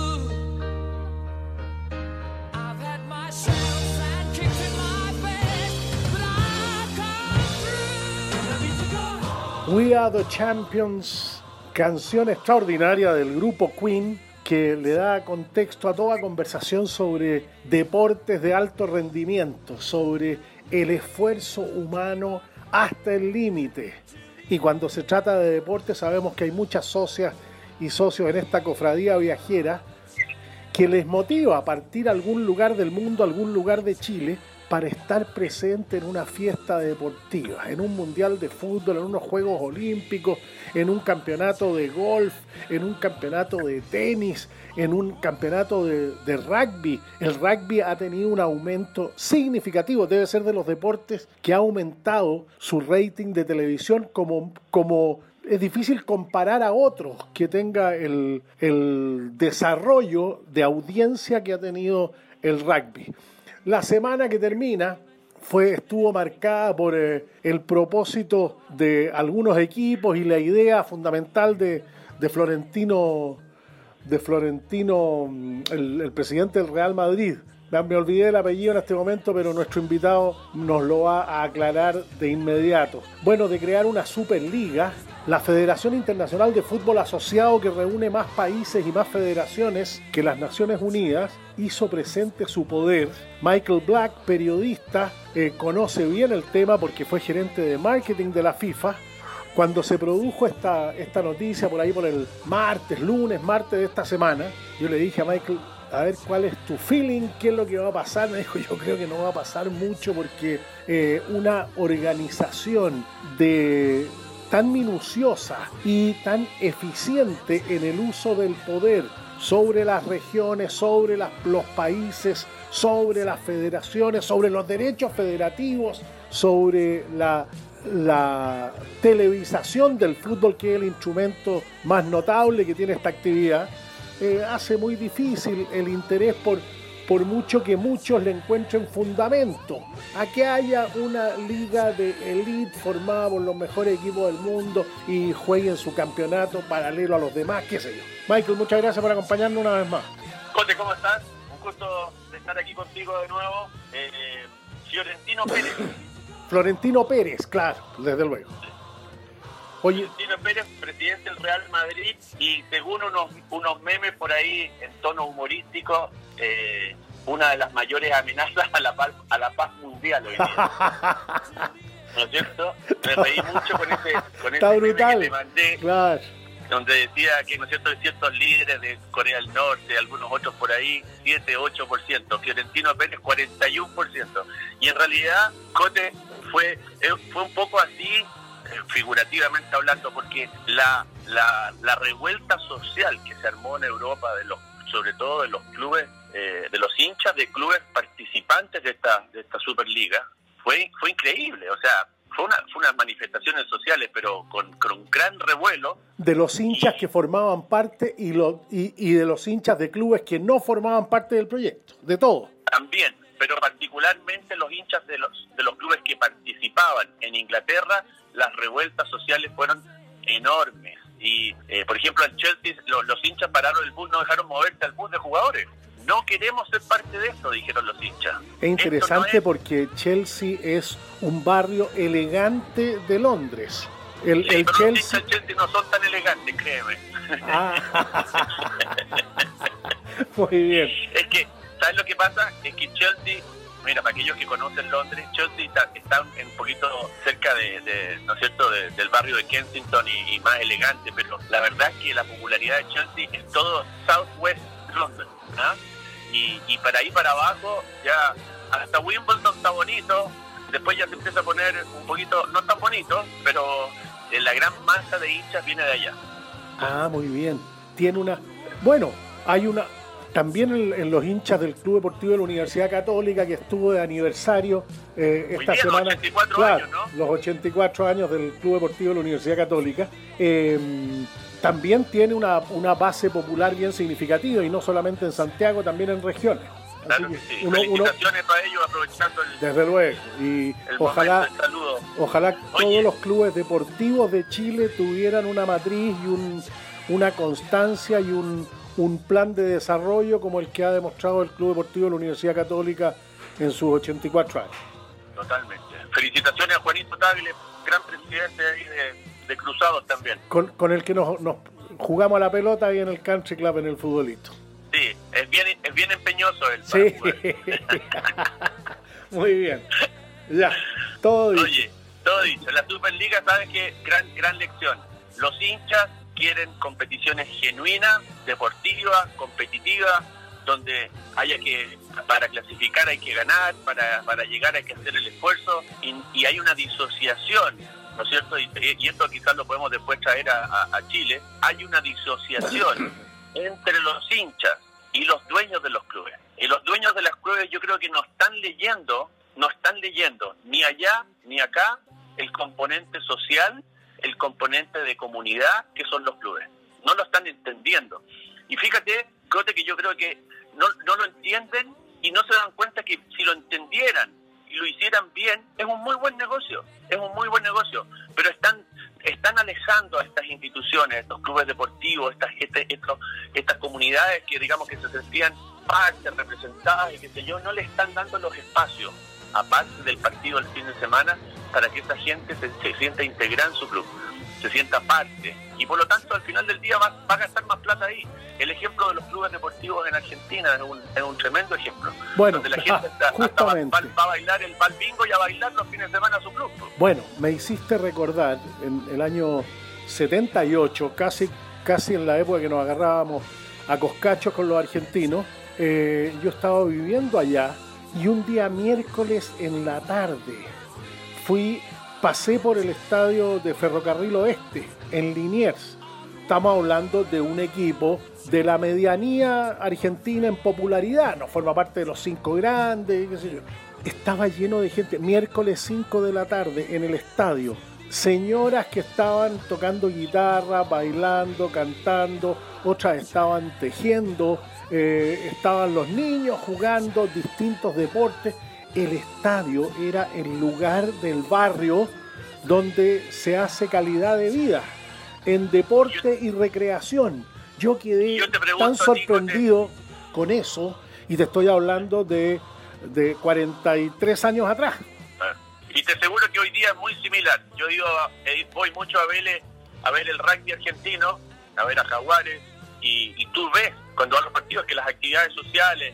We Are the Champions, canción extraordinaria del grupo Queen que le da contexto a toda conversación sobre deportes de alto rendimiento, sobre el esfuerzo humano hasta el límite. Y cuando se trata de deporte sabemos que hay muchas socias y socios en esta cofradía viajera que les motiva a partir a algún lugar del mundo, algún lugar de Chile, para estar presente en una fiesta deportiva, en un mundial de fútbol, en unos Juegos Olímpicos, en un campeonato de golf, en un campeonato de tenis, en un campeonato de, rugby. El rugby ha tenido un aumento significativo, debe ser de los deportes que ha aumentado su rating de televisión como... como es difícil comparar a otros que tenga el, el desarrollo de audiencia que ha tenido el rugby. La semana que termina fue, estuvo marcada por eh, el propósito de algunos equipos y la idea fundamental de, de Florentino, de Florentino mm, el, el presidente del Real Madrid. Me olvidé el apellido en este momento, pero nuestro invitado nos lo va a aclarar de inmediato. Bueno, de crear una Superliga, la Federación Internacional de Fútbol Asociado, que reúne más países y más federaciones que las Naciones Unidas, hizo presente su poder. Michael Black, periodista, eh, conoce bien el tema porque fue gerente de marketing de la FIFA. Cuando se produjo esta, esta noticia por ahí por el martes, lunes, martes de esta semana, yo le dije a Michael, a ver cuál es tu feeling, qué es lo que va a pasar. Me dijo, yo creo que no va a pasar mucho porque eh, una organización de tan minuciosa y tan eficiente en el uso del poder sobre las regiones, sobre los países, sobre las federaciones, sobre los derechos federativos, sobre la, la televisación del fútbol, que es el instrumento más notable que tiene esta actividad, eh, hace muy difícil el interés por, por mucho que muchos le encuentren fundamento a que haya una liga de elite formada por los mejores equipos del mundo y jueguen su campeonato paralelo a los demás, qué sé yo. Michael, muchas gracias por acompañarnos una vez más. Cote, ¿cómo estás? Un gusto de estar aquí contigo de nuevo. Eh, Fiorentino Pérez. Florentino Pérez, claro, desde luego. Oye, Fiorentino Pérez, presidente del Real Madrid, y según unos, unos memes por ahí en tono humorístico, eh, una de las mayores amenazas a la paz, a la paz mundial hoy día. ¿No es cierto? Me reí mucho con ese, con está ese meme que le mandé. Claro. donde decía que ¿no es cierto? ciertos líderes de Corea del Norte, algunos otros por ahí, 7, 8%, Fiorentino Pérez 41%. Y en realidad, Cote fue, eh, fue un poco así, figurativamente hablando, porque la, la, la revuelta social que se armó en Europa, de los sobre todo de los clubes, eh, de los hinchas de clubes participantes de esta, de esta Superliga, fue, fue increíble. O sea, fue, una, fue unas manifestaciones sociales, pero con, con gran revuelo, de los hinchas que formaban parte y, lo- y, y de los hinchas de clubes que no formaban parte del proyecto, de todo. también, pero particularmente los hinchas de los, de los clubes que participaban en Inglaterra, las revueltas sociales fueron enormes. Y, eh, por ejemplo, en Chelsea lo- los, hinchas pararon el bus, no dejaron moverse al bus de jugadores. No queremos ser parte de esto, dijeron los hinchas. Es interesante Esto no es- porque Chelsea es un barrio elegante de Londres. El, Sí, el pero los hinchas Chelsea... Chelsea no son tan elegantes, créeme. Ah. Muy bien. Es que, ¿sabes lo que pasa? Es que Chelsea, mira, para aquellos que conocen Londres, Chelsea está, está un poquito cerca de, ¿no es cierto?, de- del barrio de Kensington y, más elegante, pero la verdad es que la popularidad de Chelsea es todo Southwest London, ¿ah? Y, y para ahí para abajo, ya hasta Wimbledon está bonito, después ya se empieza a poner un poquito, no tan bonito, pero la gran masa de hinchas viene de allá. Ah, muy bien. Tiene una. Bueno, hay una. También en, en los hinchas del Club Deportivo de la Universidad Católica que estuvo de aniversario eh, esta bien, semana. 84 Claro, años, ¿no? Los 84 años del Club Deportivo de la Universidad Católica. Eh, también tiene una, una base popular bien significativa y no solamente en Santiago, también en regiones. Claro que sí. uno- uno- Felicitaciones para ellos, aprovechando el, desde luego. Y el ojalá, saludo. Ojalá Oye. todos los clubes deportivos de Chile tuvieran una matriz y un- una constancia y un, un plan de desarrollo como el que ha demostrado el Club Deportivo de la Universidad Católica en sus 84 años. Totalmente. Felicitaciones a Juanito Tagle, gran presidente ahí de, de Cruzados también. Con, con el que nos, nos jugamos a la pelota y en el country club en el futbolito. Sí, es bien, es bien empeñoso él. para Sí. Muy bien. Ya, todo dicho. Oye, todo dicho. La Superliga, ¿sabes qué? Gran, gran lección. Los hinchas quieren competiciones genuinas, deportivas, competitivas, donde haya que, para clasificar hay que ganar, para, para llegar hay que hacer el esfuerzo, y, y hay una disociación, ¿no es cierto? Y, y esto quizás lo podemos después traer a, a- a Chile. Hay una disociación entre los hinchas y los dueños de los clubes. Y los dueños de los clubes yo creo que no están leyendo, no están leyendo ni allá ni acá el componente social, el componente de comunidad que son los clubes. No lo están entendiendo. Y fíjate, Cote, que yo creo que no, no lo entienden y no se dan cuenta que si lo entendieran y lo hicieran bien, es un muy buen negocio, es un muy buen negocio, pero están están alejando a estas instituciones, estos clubes deportivos, estas este- estos- estas comunidades que digamos que se sentían parte, representadas y qué sé yo, no le están dando los espacios, aparte del partido del fin de semana, para que esa gente se, se sienta integrada en su club, se sienta parte. Y por lo tanto, al final del día va, va a gastar más plata ahí. El ejemplo de los clubes deportivos en Argentina es un, es un tremendo ejemplo. Bueno, donde la gente está- hasta va, justamente. va- va a bailar el bingo y a bailar los fines de semana a su club. Bueno, me hiciste recordar en el año 78, casi, casi en la época que nos agarrábamos a coscachos con los argentinos, eh, yo estaba viviendo allá y un día miércoles en la tarde fui, pasé por el estadio de Ferrocarril Oeste en Liniers. Estamos hablando de un equipo de la medianía argentina en popularidad, no forma parte de los cinco grandes, qué sé yo. Estaba lleno de gente, miércoles 5 de la tarde en el estadio. Señoras que estaban tocando guitarra, bailando, cantando, otras estaban tejiendo, eh, estaban los niños jugando distintos deportes. El estadio era el lugar del barrio donde se hace calidad de vida en deporte y recreación. Yo quedé Yo tan sorprendido con eso y te estoy hablando de, de 43 años atrás. Y te aseguro que hoy día es muy similar. Yo digo, voy mucho a ver, a ver el rugby argentino, a ver a Jaguares, y, y tú ves cuando van los partidos que las actividades sociales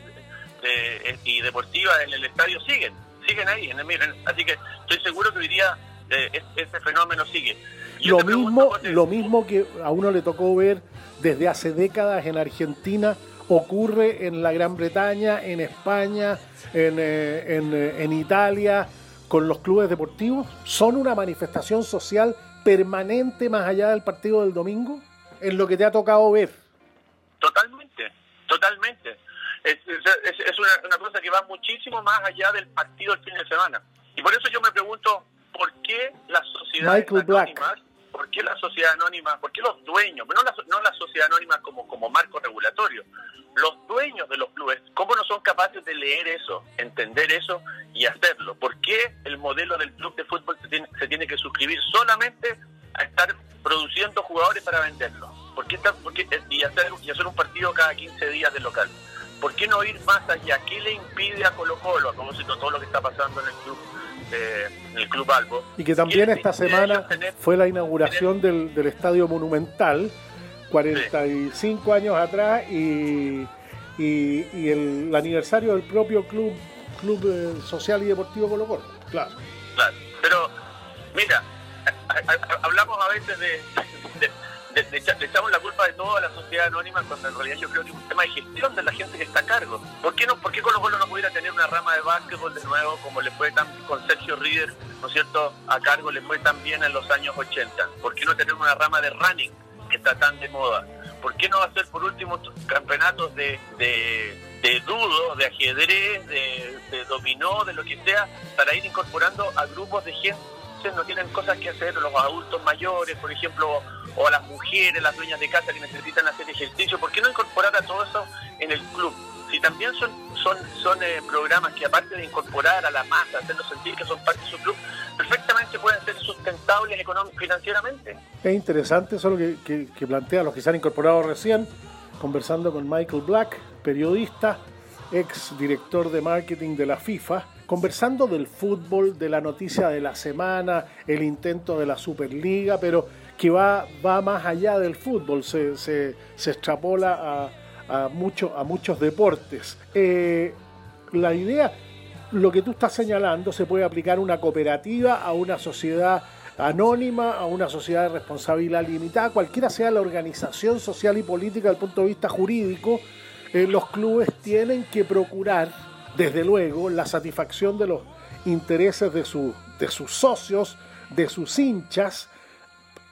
eh, y deportivas en el estadio siguen, siguen ahí. En el, miren, así que estoy seguro que hoy día eh, es- ese fenómeno sigue. Yo Lo pregunto, mismo, lo mismo que a uno le tocó ver desde hace décadas en Argentina ocurre en la Gran Bretaña, en España, en, eh, en, eh, en Italia, con los clubes deportivos. ¿Son una manifestación social permanente más allá del partido del domingo? En lo que te ha tocado ver. Totalmente, totalmente. Es, es- es- es una, una cosa que va muchísimo más allá del partido del fin de semana. Y por eso yo me pregunto, ¿por qué las sociedades anónimas, por qué la sociedad anónima, por qué los dueños, no la, no la sociedad anónima como, como marco regulatorio, los dueños de los clubes, ¿cómo no son capaces de leer eso, entender eso y hacerlo? ¿Por qué el modelo del club de fútbol se tiene, se tiene que suscribir solamente a estar produciendo jugadores para venderlos? ¿Por qué está- por qué- y, hacer, y hacer un partido cada 15 días de local? ¿Por qué no ir más allá? ¿Qué le impide a Colo Colo, a propósito todo lo que está pasando en el club, eh, en el club Albo? Y que también ¿Qué le esta semana tener- fue la inauguración del, del Estadio Monumental, 45 años atrás, y, y, y el, el aniversario del propio Club, club eh, Social y Deportivo Colo Colo. Claro. Claro. Pero, mira, hablamos a veces de, de- le, le echa- le echamos la culpa de todo a la sociedad anónima cuando en realidad yo creo que es un tema de gestión de la gente que está a cargo. ¿Por qué, no, por qué Colo Colo no pudiera tener una rama de básquetbol de nuevo como le fue tan con Sergio Rieder, ¿no es cierto? A cargo le fue tan bien en los años 80. ¿Por qué no tener una rama de running que está tan de moda? ¿Por qué no hacer por último campeonatos de, de, de dudo, de ajedrez, de dominó, de lo que sea, para ir incorporando a grupos de gente no tienen cosas que hacer, los adultos mayores, por ejemplo, o las mujeres, las dueñas de casa que necesitan hacer ejercicio? ¿Por qué no incorporar a todo eso en el club? Si también son son son eh, programas que aparte de incorporar a la masa, hacerlos sentir que son parte de su club, perfectamente pueden ser sustentables financieramente. Es interesante eso lo que, que, que plantea los que se han incorporado recién, conversando con Michael Black, periodista, ex director de marketing de la FIFA, conversando del fútbol, de la noticia de la semana, el intento de la Superliga, pero que va, va más allá del fútbol, se, se, se extrapola a, a, a muchos deportes. Eh, la idea, lo que tú estás señalando, se puede aplicar una cooperativa, a una sociedad anónima, a una sociedad de responsabilidad limitada, cualquiera sea la organización social y política desde el punto de vista jurídico, eh, los clubes tienen que procurar, desde luego, la satisfacción de los intereses de, de sus socios, de sus hinchas,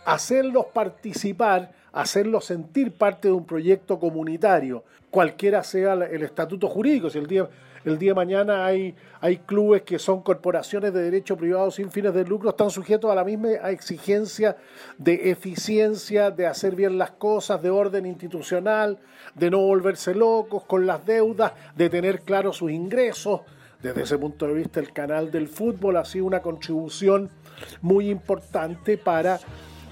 hacerlos participar, hacerlos sentir parte de un proyecto comunitario, cualquiera sea el estatuto jurídico. Si el día, el día de mañana hay, hay clubes que son corporaciones de derecho privado sin fines de lucro, están sujetos a la misma exigencia de eficiencia, de hacer bien las cosas, de orden institucional, de no volverse locos con las deudas, de tener claros sus ingresos. Desde ese punto de vista, el canal del fútbol ha sido una contribución muy importante para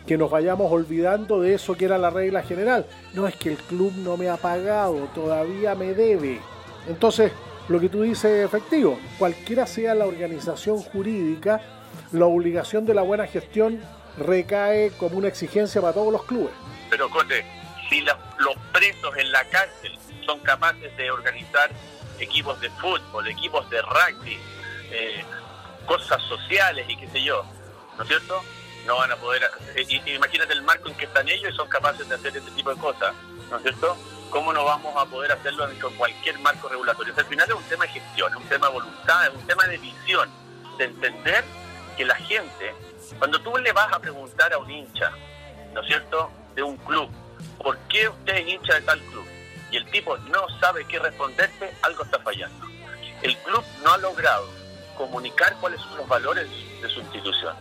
que nos vayamos olvidando de eso que era la regla general. No es que el club no me ha pagado, todavía me debe. Entonces, lo que tú dices es efectivo. Cualquiera sea la organización jurídica, la obligación de la buena gestión recae como una exigencia para todos los clubes. Pero, Cote, si los presos en la cárcel son capaces de organizar equipos de fútbol, equipos de rugby, eh, cosas sociales y qué sé yo, ¿no es cierto? No van a poder. eh, imagínate el marco en que están ellos y son capaces de hacer ese tipo de cosas, ¿no es cierto? ¿Cómo no vamos a poder hacerlo en con cualquier marco regulatorio? Al final es un tema de gestión, es un tema de voluntad, es un tema de visión, de entender que la gente, cuando tú le vas a preguntar a un hincha, ¿no es cierto?, de un club, ¿por qué usted es hincha de tal club? Y el tipo no sabe qué responderte, algo está fallando. El club no ha logrado comunicar cuáles son los valores de su institución.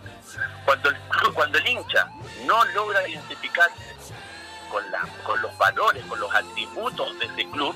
Cuando el, cuando el hincha no logra identificarse con, la, con los valores, con los atributos de ese club,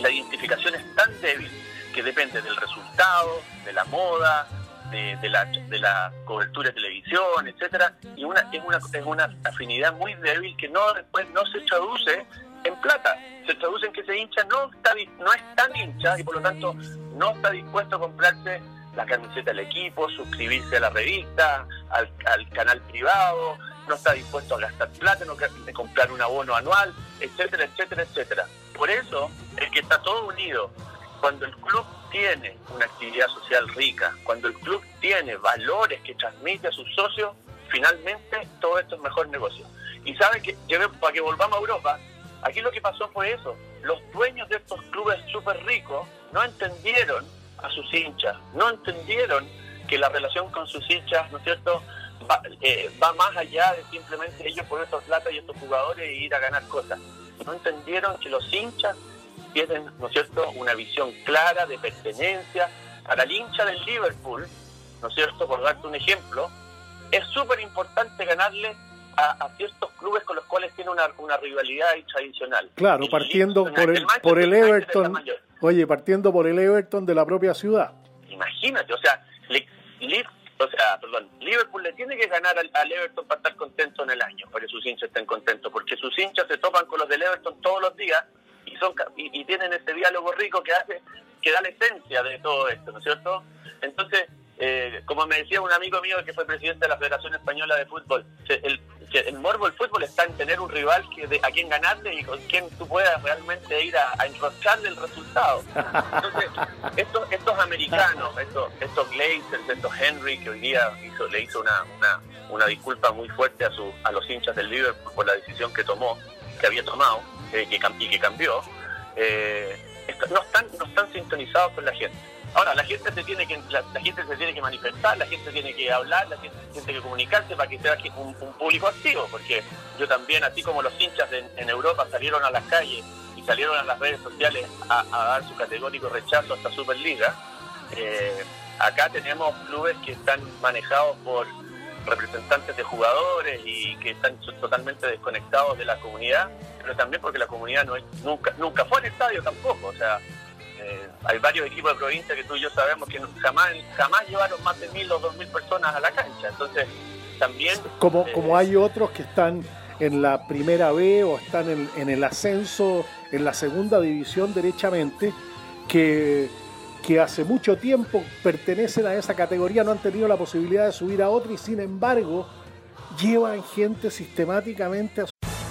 la identificación es tan débil que depende del resultado, de la moda, de, la, de la cobertura de televisión, etcétera, y una, es, una, es una afinidad muy débil que no después no se traduce en plata, se traduce en que ese hincha no está no es tan hincha y por lo tanto no está dispuesto a comprarse la camiseta del equipo, suscribirse a la revista, al, al canal privado, no está dispuesto a gastar plata, no de comprar un abono anual, etcétera, etcétera, etcétera. Por eso es que está todo unido. Cuando el club tiene una actividad social rica, cuando el club tiene valores que transmite a sus socios, finalmente todo esto es mejor negocio. Y saben que, para que volvamos a Europa, aquí lo que pasó fue eso. Los dueños de estos clubes súper ricos no entendieron a sus hinchas, no entendieron que la relación con sus hinchas, ¿no es cierto?, va, eh, va más allá de simplemente ellos poner estos plata y estos jugadores e ir a ganar cosas. No entendieron que los hinchas tienen, ¿no es cierto?, una visión clara de pertenencia. Para el hincha del Liverpool, ¿no es cierto?, por darte un ejemplo, es súper importante ganarle a, a ciertos clubes con los cuales tiene una, una rivalidad tradicional. Claro, El partiendo por el, por el Everton. Oye, partiendo por el Everton de la propia ciudad. Imagínate, o sea, le- o sea, perdón, Liverpool le tiene que ganar al, al Everton para estar contento en el año, para que sus hinchas estén contentos, porque sus hinchas se topan con los del Everton todos los días y son y, y tienen ese diálogo rico que hace que da la esencia de todo esto, ¿no es cierto? Entonces, eh, como me decía un amigo mío que fue presidente de la Federación Española de Fútbol, el- que el morbo del fútbol está en tener un rival que de- a quien ganarle y con quien tú puedas realmente ir a, a enroscarle el resultado. Entonces, estos, estos americanos, estos, estos Glazers, estos Henry, que hoy día hizo, le hizo una, una, una disculpa muy fuerte a, su, a los hinchas del Liverpool por la decisión que tomó, que había tomado eh, que, y que cambió, eh, no, están, no están sintonizados con la gente. Ahora, la gente se tiene que la, la gente se tiene que manifestar, la gente tiene que hablar, la gente tiene que comunicarse para que sea un, público activo, porque yo también, así como los hinchas en, en Europa salieron a las calles y salieron a las redes sociales a, a dar su categórico rechazo a esta Superliga, eh, acá tenemos clubes que están manejados por representantes de jugadores y que están totalmente desconectados de la comunidad, pero también porque la comunidad no es, nunca nunca fue al estadio tampoco, o sea, eh, hay varios equipos de provincia que tú y yo sabemos que jamás jamás llevaron más de mil o dos mil personas a la cancha, entonces también Como, eh, como hay otros que están en la primera B o están en, en el ascenso, en la segunda división derechamente, que, que hace mucho tiempo pertenecen a esa categoría, no han tenido la posibilidad de subir a otra y sin embargo llevan gente sistemáticamente a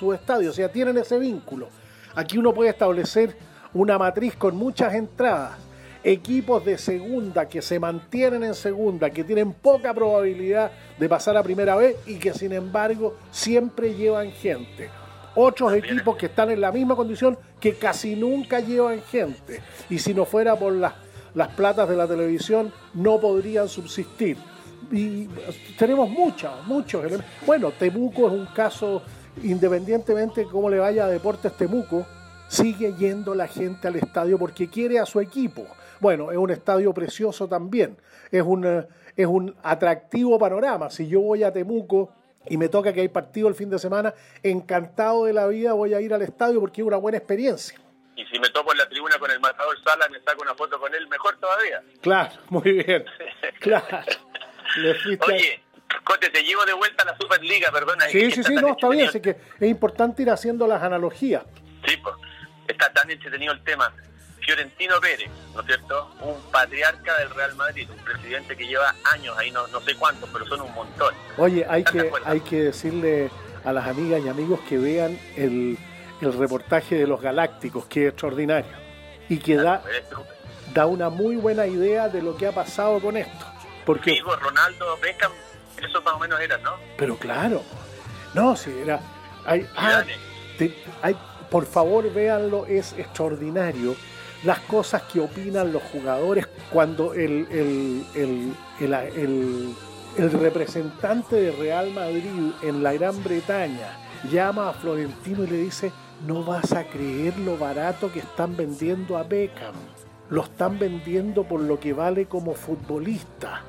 su estadio, o sea, tienen ese vínculo. Aquí uno puede establecer una matriz con muchas entradas, equipos de segunda que se mantienen en segunda, que tienen poca probabilidad de pasar a primera vez y que sin embargo siempre llevan gente. Otros equipos que están en la misma condición que casi nunca llevan gente. Y si no fuera por las, las platas de la televisión, no podrían subsistir. Y tenemos muchos, muchos elementos. Bueno, Temuco es un caso, independientemente de cómo le vaya a Deportes Temuco, sigue yendo la gente al estadio porque quiere a su equipo. Bueno, es un estadio precioso también, es un, eh, es un atractivo panorama. Si yo voy a Temuco y me toca que hay partido el fin de semana, encantado de la vida voy a ir al estadio porque es una buena experiencia. y si me topo en la tribuna con el matador Sala me saco una foto con él, mejor todavía. Claro, muy bien. Claro. Le Oye, Cote, te llevo de vuelta a la Superliga, perdona. Sí, sí, sí, no, está bien. Así que es importante ir haciendo las analogías. Sí, pues, está tan entretenido el tema. Fiorentino Pérez, ¿no es cierto? Un patriarca del Real Madrid, un presidente que lleva años ahí, no, no sé cuántos, pero son un montón. Oye, hay ¿Estás de que, hay que decirle a las amigas y amigos que vean el, el reportaje de los Galácticos, que es extraordinario. Y que da, Eres tú. da una muy buena idea de lo que ha pasado con esto. Porque, Figo, Ronaldo, Beckham, eso más o menos eran, ¿no? pero claro, no, si era. Hay, ah, Zidane. te- hay- por favor, véanlo, es extraordinario las cosas que opinan los jugadores cuando el, el, el, el- el- el representante de Real Madrid en la Gran Bretaña llama a Florentino y le dice, no vas a creer lo barato que están vendiendo a Beckham. Lo están vendiendo por lo que vale como futbolista.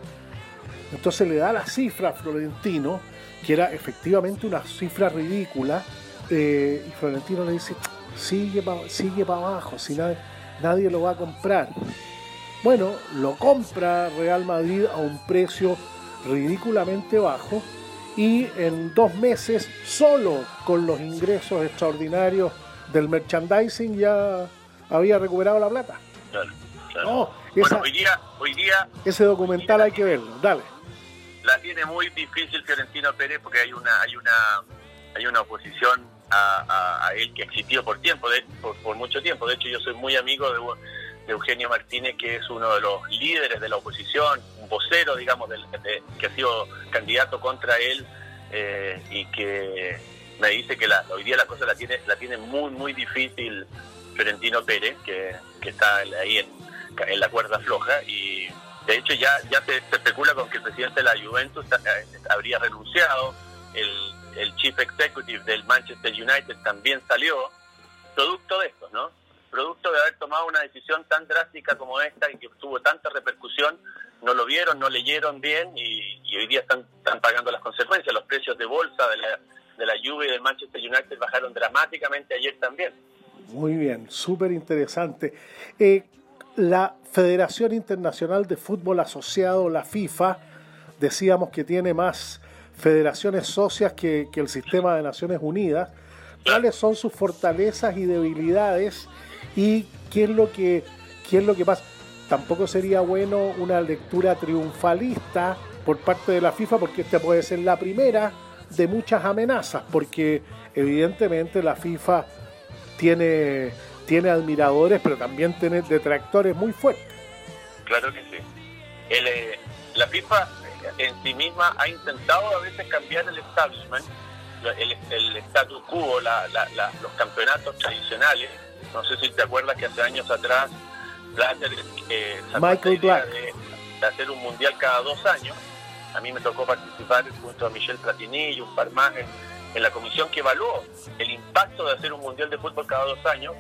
Entonces le da la cifra a Florentino, que era efectivamente una cifra ridícula, eh, y Florentino le dice, sigue para sigue pa abajo, si nadie, nadie lo va a comprar. Bueno, lo compra Real Madrid a un precio ridículamente bajo y en dos meses, solo con los ingresos extraordinarios del merchandising, ya había recuperado la plata. Claro, claro. No, bueno, esa- hoy día, hoy día ese documental hay que verlo. Dale. La tiene muy difícil Fiorentino Pérez porque hay una hay una hay una oposición a, a- él que existió por tiempo de, por, mucho tiempo. De hecho yo soy muy amigo de, de Eugenio Martínez que es uno de los líderes de la oposición un vocero digamos de- que ha sido candidato contra él eh, y que me dice que la, hoy día la cosa la tiene la tiene muy muy difícil Fiorentino Pérez que, que está ahí en, en la cuerda floja y de hecho, ya, ya se, especula con que el presidente de la Juventus eh, habría renunciado, el, el chief executive del Manchester United también salió, producto de esto, ¿no? Producto de haber tomado una decisión tan drástica como esta y que tuvo tanta repercusión, no lo vieron, no leyeron bien y, y hoy día están, están pagando las consecuencias. Los precios de bolsa de la, de la Juve y del Manchester United bajaron dramáticamente ayer también. Muy bien, súper interesante. Eh, la Federación Internacional de Fútbol Asociado, la FIFA, decíamos que tiene más federaciones socias que, el sistema de Naciones Unidas. ¿Cuáles son sus fortalezas y debilidades? ¿Y qué es lo que, qué es lo que pasa? Tampoco sería bueno una lectura triunfalista por parte de la FIFA, porque esta puede ser la primera de muchas amenazas, porque evidentemente la FIFA tiene, tiene admiradores, pero también tiene detractores muy fuertes. Claro que sí. El, eh, la FIFA en sí misma ha intentado a veces cambiar el establishment, el, el status quo, la- la- la- los campeonatos tradicionales. No sé si te acuerdas que hace años atrás Blatter eh, Michael Black. De, de hacer un mundial cada dos años. A mí me tocó participar junto a Michel Platini y un par más en, en la comisión que evaluó el impacto de hacer un mundial de fútbol cada dos años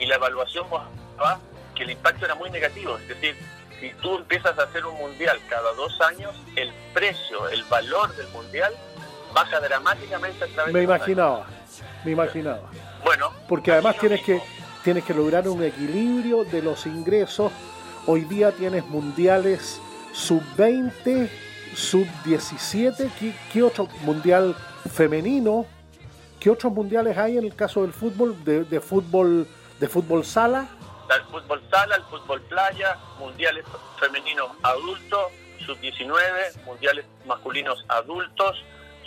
y la evaluación mostraba que el impacto era muy negativo. Es decir, si tú empiezas a hacer un mundial cada dos años, el precio, el valor del mundial baja dramáticamente a través Me de imaginaba, me imaginaba. Bueno, Porque además tienes que, tienes que lograr un equilibrio de los ingresos. Hoy día tienes mundiales sub-20, sub-17. ¿Qué, qué otro mundial femenino? ¿Qué otros mundiales hay en el caso del fútbol? De, de fútbol de fútbol sala. El fútbol sala, el fútbol playa, mundiales femeninos adultos, sub-19, mundiales masculinos adultos,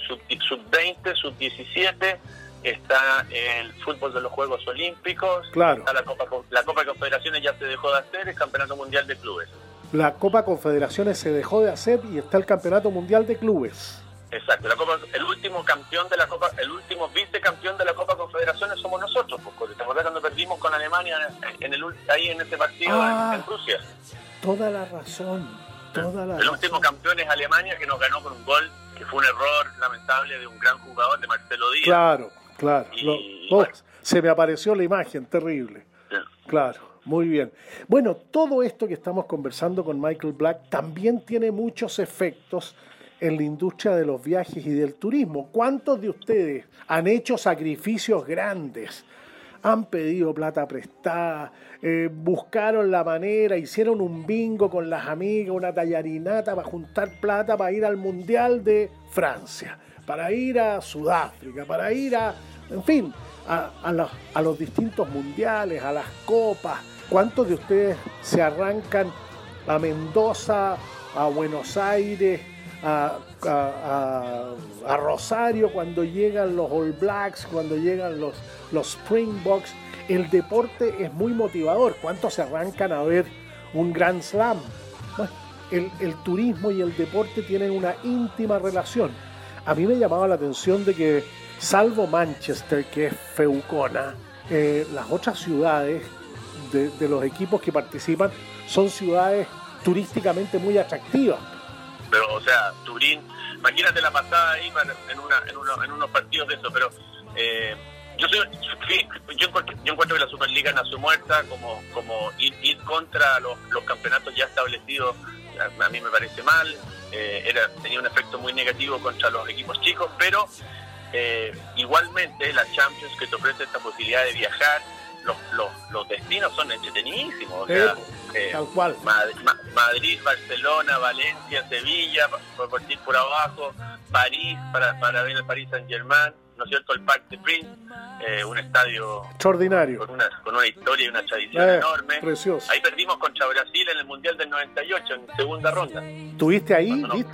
sub- sub-20, sub-17, está el fútbol de los Juegos Olímpicos, Claro. está la Copa, la Copa de Confederaciones ya se dejó de hacer, el Campeonato Mundial de Clubes. La Copa Confederaciones se dejó de hacer y está el Campeonato Mundial de Clubes. Exacto, la Copa, el último campeón de la Copa, el último vicecampeón de la Copa Confederaciones somos nosotros, pues, porque te acuerdas cuando perdimos con Alemania en el, ul- ahí en ese partido en- Ah. en Rusia. Toda la razón, toda la El último campeón es Alemania, que nos ganó con un gol, que fue un error lamentable de un gran jugador, de Marcelo Díaz. Claro, claro. Y- Lo- oh, bueno. Se me apareció la imagen, terrible. Claro, muy bien. Bueno, todo esto que estamos conversando con Michael Black también tiene muchos efectos en la industria de los viajes y del turismo. ¿Cuántos de ustedes han hecho sacrificios grandes? Han pedido plata prestada, eh, buscaron la manera, hicieron un bingo con las amigas, una tallarinata para juntar plata para ir al Mundial de Francia, para ir a Sudáfrica, para ir a, en fin, a, los distintos mundiales, a las copas. ¿Cuántos de ustedes se arrancan a Mendoza, a Buenos Aires, a, Rosario cuando llegan los All Blacks, cuando llegan los, los Springboks? El deporte es muy motivador. ¿Cuántos se arrancan a ver un Grand Slam? El, el turismo y el deporte tienen una íntima relación. A mí me llamaba la atención de que, salvo Manchester, que es feucona, eh, las otras ciudades de, de los equipos que participan son ciudades turísticamente muy atractivas. Pero, o sea, Turín, imagínate la pasada ahí en, una, en, uno- en unos partidos de eso, pero eh, yo, soy- yo, encuentro, yo encuentro que la Superliga nació muerta, como, como ir, contra los, los campeonatos ya establecidos, a, a mí me parece mal, eh, era, tenía un efecto muy negativo contra los equipos chicos, pero eh, igualmente la Champions que te ofrece esta posibilidad de viajar, los, los, los destinos son entretenidísimos, o sea, eh, Tal cual. Madrid, Ma- Madrid, Barcelona, Valencia, Sevilla, por partir por abajo, París, para, para ver el París Saint Germain, ¿no es cierto? El Parc de Prince, eh, un estadio Extraordinario. con una, con una historia y una tradición Eh, enorme. precioso. Ahí perdimos contra Brasil en el Mundial del 98, en segunda ronda. ¿Tuviste ahí? No- ¿Viste,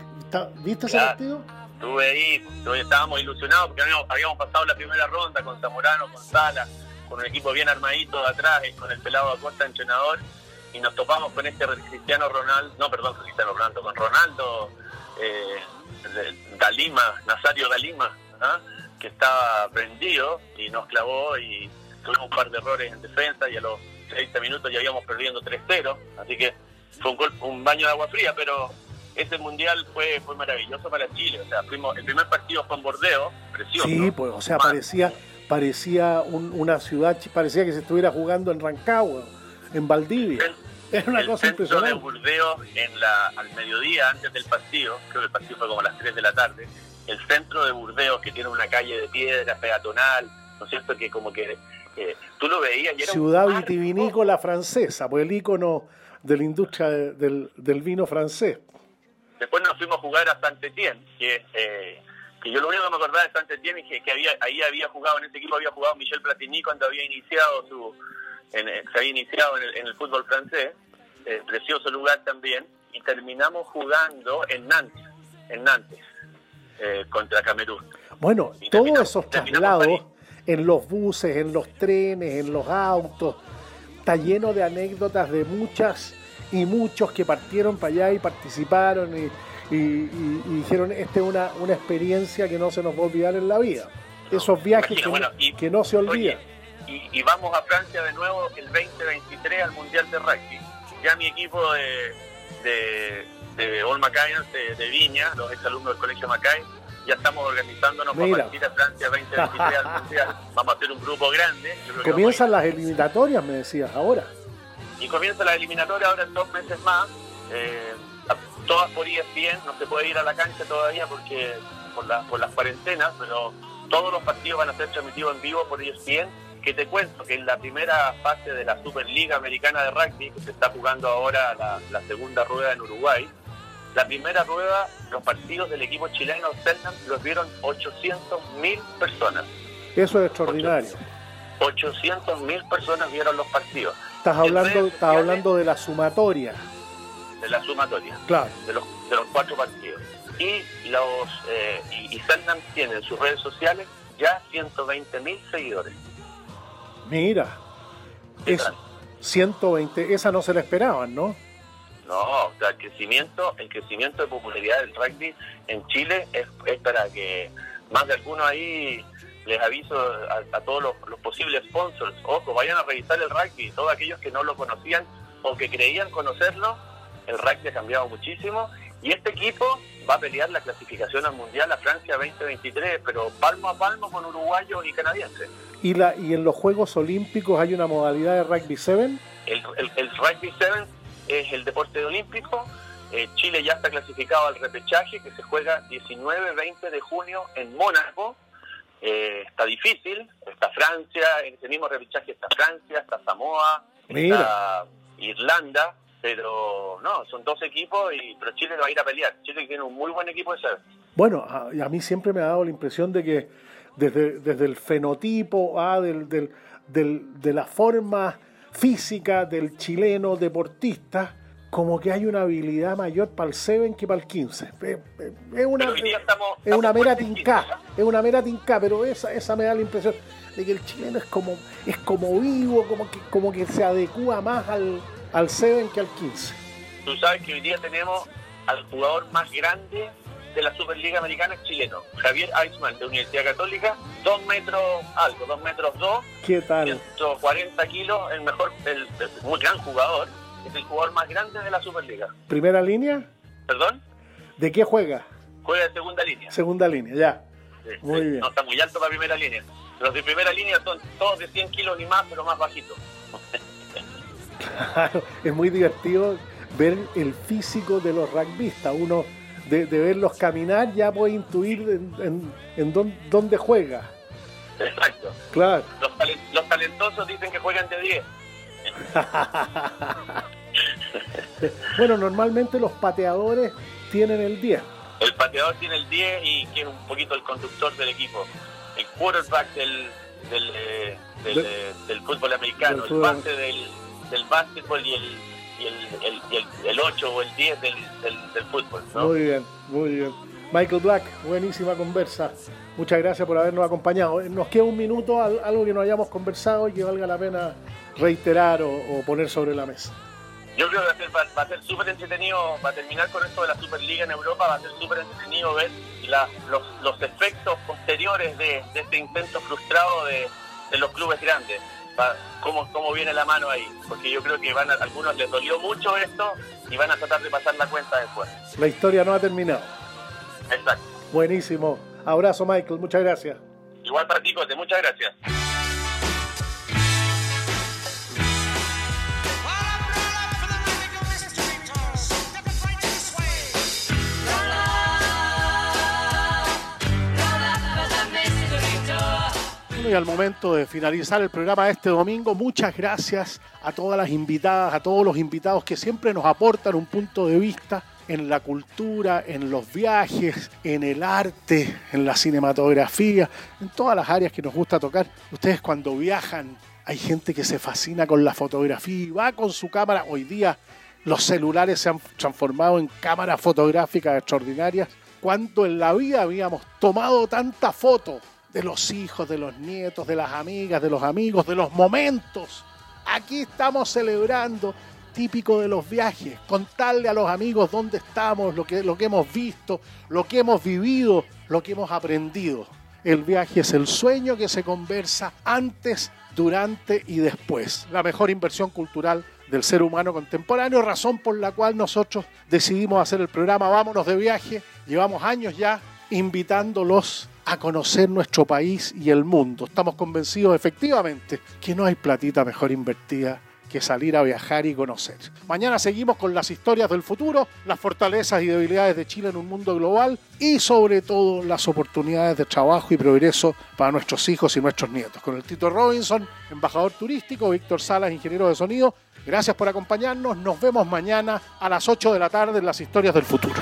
¿viste ese Claro. partido? Estuve ahí, estuve- estábamos ilusionados porque habíamos, habíamos pasado la primera ronda con Zamorano, con Sala, con un equipo bien armadito de atrás, y con el pelado Acosta entrenador, y nos topamos con este Cristiano Ronaldo, no, perdón, Cristiano Ronaldo, con Ronaldo eh, Dalima, Nazario Dalima, ¿ah? que estaba prendido y nos clavó y tuvimos un par de errores en defensa y a los 30 minutos ya íbamos perdiendo 3-0, así que fue un, gol- un baño de agua fría, pero ese mundial fue fue maravilloso para Chile. O sea, fuimos, el primer partido fue en Bordeo, precioso. Sí, pues, o sea, parecía, parecía un- una ciudad, parecía que se estuviera jugando en Rancagua, en Valdivia. Era una el cosa centro de impresionante. Burdeos en la, al mediodía, antes del partido, creo que el partido fue como a las 3 de la tarde, el centro de Burdeos, que tiene una calle de piedra peatonal, ¿no es cierto? Que como que eh, tú lo veías y era Ciudad vitivinícola francesa, pues el ícono de la industria de- del, del vino francés. Después nos fuimos a jugar a Saint-Étienne, que, eh, que yo lo único que me acordaba de Saint-Étienne es que, que había, ahí había jugado, en ese equipo había jugado Michel Platini cuando había iniciado su, en, eh, se había iniciado en el, en el fútbol francés, eh, precioso lugar también, y terminamos jugando en Nantes, en Nantes, eh, contra Camerún. Bueno, Y todos esos traslados en los buses, en los trenes, en los autos, está lleno de anécdotas de muchas y muchos que partieron para allá y participaron y, y- y- y dijeron, esta es una, una experiencia que no se nos va a olvidar en la vida. Esos viajes que, bueno, no, y- que no se olvidan. Oye, y, vamos a Francia de nuevo el 2023 al Mundial de Rugby. Ya mi equipo de, de, de All Macayans de, de Viña, los exalumnos del Colegio Macay, ya estamos organizándonos Mira. para partir a Francia 2023 al Mundial. Vamos a hacer un grupo grande. Comienzan las eliminatorias, me decías, ahora. Y comienza la eliminatoria ahora en dos meses más. eh, todas por ESPN, no se puede ir a la cancha todavía porque por, la- por las cuarentenas, pero todos los partidos van a ser transmitidos en vivo por ESPN. Que te cuento que en la primera fase de la Superliga Americana de Rugby, que se está jugando ahora la, la segunda rueda en Uruguay, la primera rueda, los partidos del equipo chileno Selnam los vieron 800.000 personas. Eso es extraordinario. 800.000 personas vieron los partidos Estás hablando, estás hablando de la sumatoria. De la sumatoria. Claro. de los, de los cuatro partidos. Y los eh, y, y tiene en sus redes sociales ya 120 mil seguidores. Mira, ¿Qué es tal? 120, esa no se la esperaban, ¿no? No, o sea, el crecimiento, el crecimiento de popularidad del rugby en Chile es, es para que más de algunos ahí les aviso a, a todos los, los posibles sponsors, ojo, vayan a revisar el rugby, todos aquellos que no lo conocían o que creían conocerlo, el rugby ha cambiado muchísimo y este equipo va a pelear la clasificación al Mundial a Francia 2023, pero palmo a palmo con uruguayos y canadienses. Y, la, y en los Juegos Olímpicos hay una modalidad de rugby 7. El, el, el rugby 7 es el deporte olímpico. Eh, Chile ya está clasificado al repechaje que se juega 19-20 de junio en Mónaco. Eh, está difícil. Está Francia, en ese mismo repechaje está Francia, está Samoa, está Irlanda. Pero no, son dos equipos, y pero Chile va a ir a pelear. Chile tiene un muy buen equipo de 7. Bueno, a, a mí siempre me ha dado la impresión de que desde, desde el fenotipo, ah, del, del- del- de la forma física del chileno deportista, como que hay una habilidad mayor para el 7 que para el 15. Es, es- es una, estamos- es una mera 15, es una mera tincá, pero esa, esa me da la impresión de que el chileno es como, es como vivo, como que, como que se adecua más al, al 7 que al 15. Tú sabes que hoy día tenemos al jugador más grande de la Superliga Americana chileno, Javier Eichmann, de Universidad Católica, dos metros algo, dos metros dos, ¿Qué tal? 140 kilos, el mejor, el, el muy gran jugador, es el jugador más grande de la Superliga. ¿Primera línea? ¿Perdón? ¿De qué juega? Juega de segunda línea. Segunda línea, ya. Sí, Muy sí, bien. No está muy alto para primera línea. Los de primera línea son todos de 100 kilos y más, pero más bajitos. Claro, es muy divertido ver el físico de los rugbyistas. Uno, de, de verlos caminar, ya puede intuir en, en- en dón- dónde juega. Exacto. Claro. Los, los talentosos dicen que juegan de 10. Bueno, normalmente los pateadores tienen el 10. El pateador tiene el 10 y que es un poquito el conductor del equipo. El quarterback del, del, eh, del, Del- eh, del fútbol americano, el base del, del básquetbol y el, y el, el, y el, el 8 o el 10 del, del, del fútbol. ¿no? Muy bien, muy bien. Michael Black, buenísima conversa. Muchas gracias por habernos acompañado. Nos queda un minuto, al- algo que no hayamos conversado y que valga la pena reiterar o, o poner sobre la mesa. Yo creo que va a ser, va, va a ser súper entretenido, para terminar con esto de la Superliga en Europa, va a ser súper entretenido ver la- los, los efectos posteriores de, de este intento frustrado de, de los clubes grandes. Va- cómo, cómo viene la mano ahí, porque yo creo que van a, a algunos les dolió mucho esto y van a tratar de pasar la cuenta después. La historia no ha terminado. Exacto. Buenísimo. Abrazo, Michael. Muchas gracias. Igual para ti, Cote, muchas gracias. Y al momento de finalizar el programa de este domingo, muchas gracias a todas las invitadas, a todos los invitados que siempre nos aportan un punto de vista en la cultura, en los viajes, en el arte, en la cinematografía, en todas las áreas que nos gusta tocar. Ustedes cuando viajan, hay gente que se fascina con la fotografía y va con su cámara. Hoy día los celulares se han transformado en cámaras fotográficas extraordinarias. Cuando en la vida habíamos tomado tanta foto de los hijos, de los nietos, de las amigas, de los amigos, de los momentos. Aquí estamos celebrando, típico de los viajes, contarle a los amigos dónde estamos, lo que, lo que hemos visto, lo que hemos vivido, lo que hemos aprendido. El viaje es el sueño que se conversa antes, durante y después. La mejor inversión cultural del ser humano contemporáneo, razón por la cual nosotros decidimos hacer el programa Vámonos de viaje. Llevamos años ya invitándolos a conocer nuestro país y el mundo. Estamos convencidos efectivamente que no hay platita mejor invertida que salir a viajar y conocer. Mañana seguimos con las historias del futuro, las fortalezas y debilidades de Chile en un mundo global y sobre todo las oportunidades de trabajo y progreso para nuestros hijos y nuestros nietos. Con el Tito Robinson, embajador turístico, Víctor Salas, ingeniero de sonido. Gracias por acompañarnos. Nos vemos mañana a las 8 de la tarde en las historias del futuro.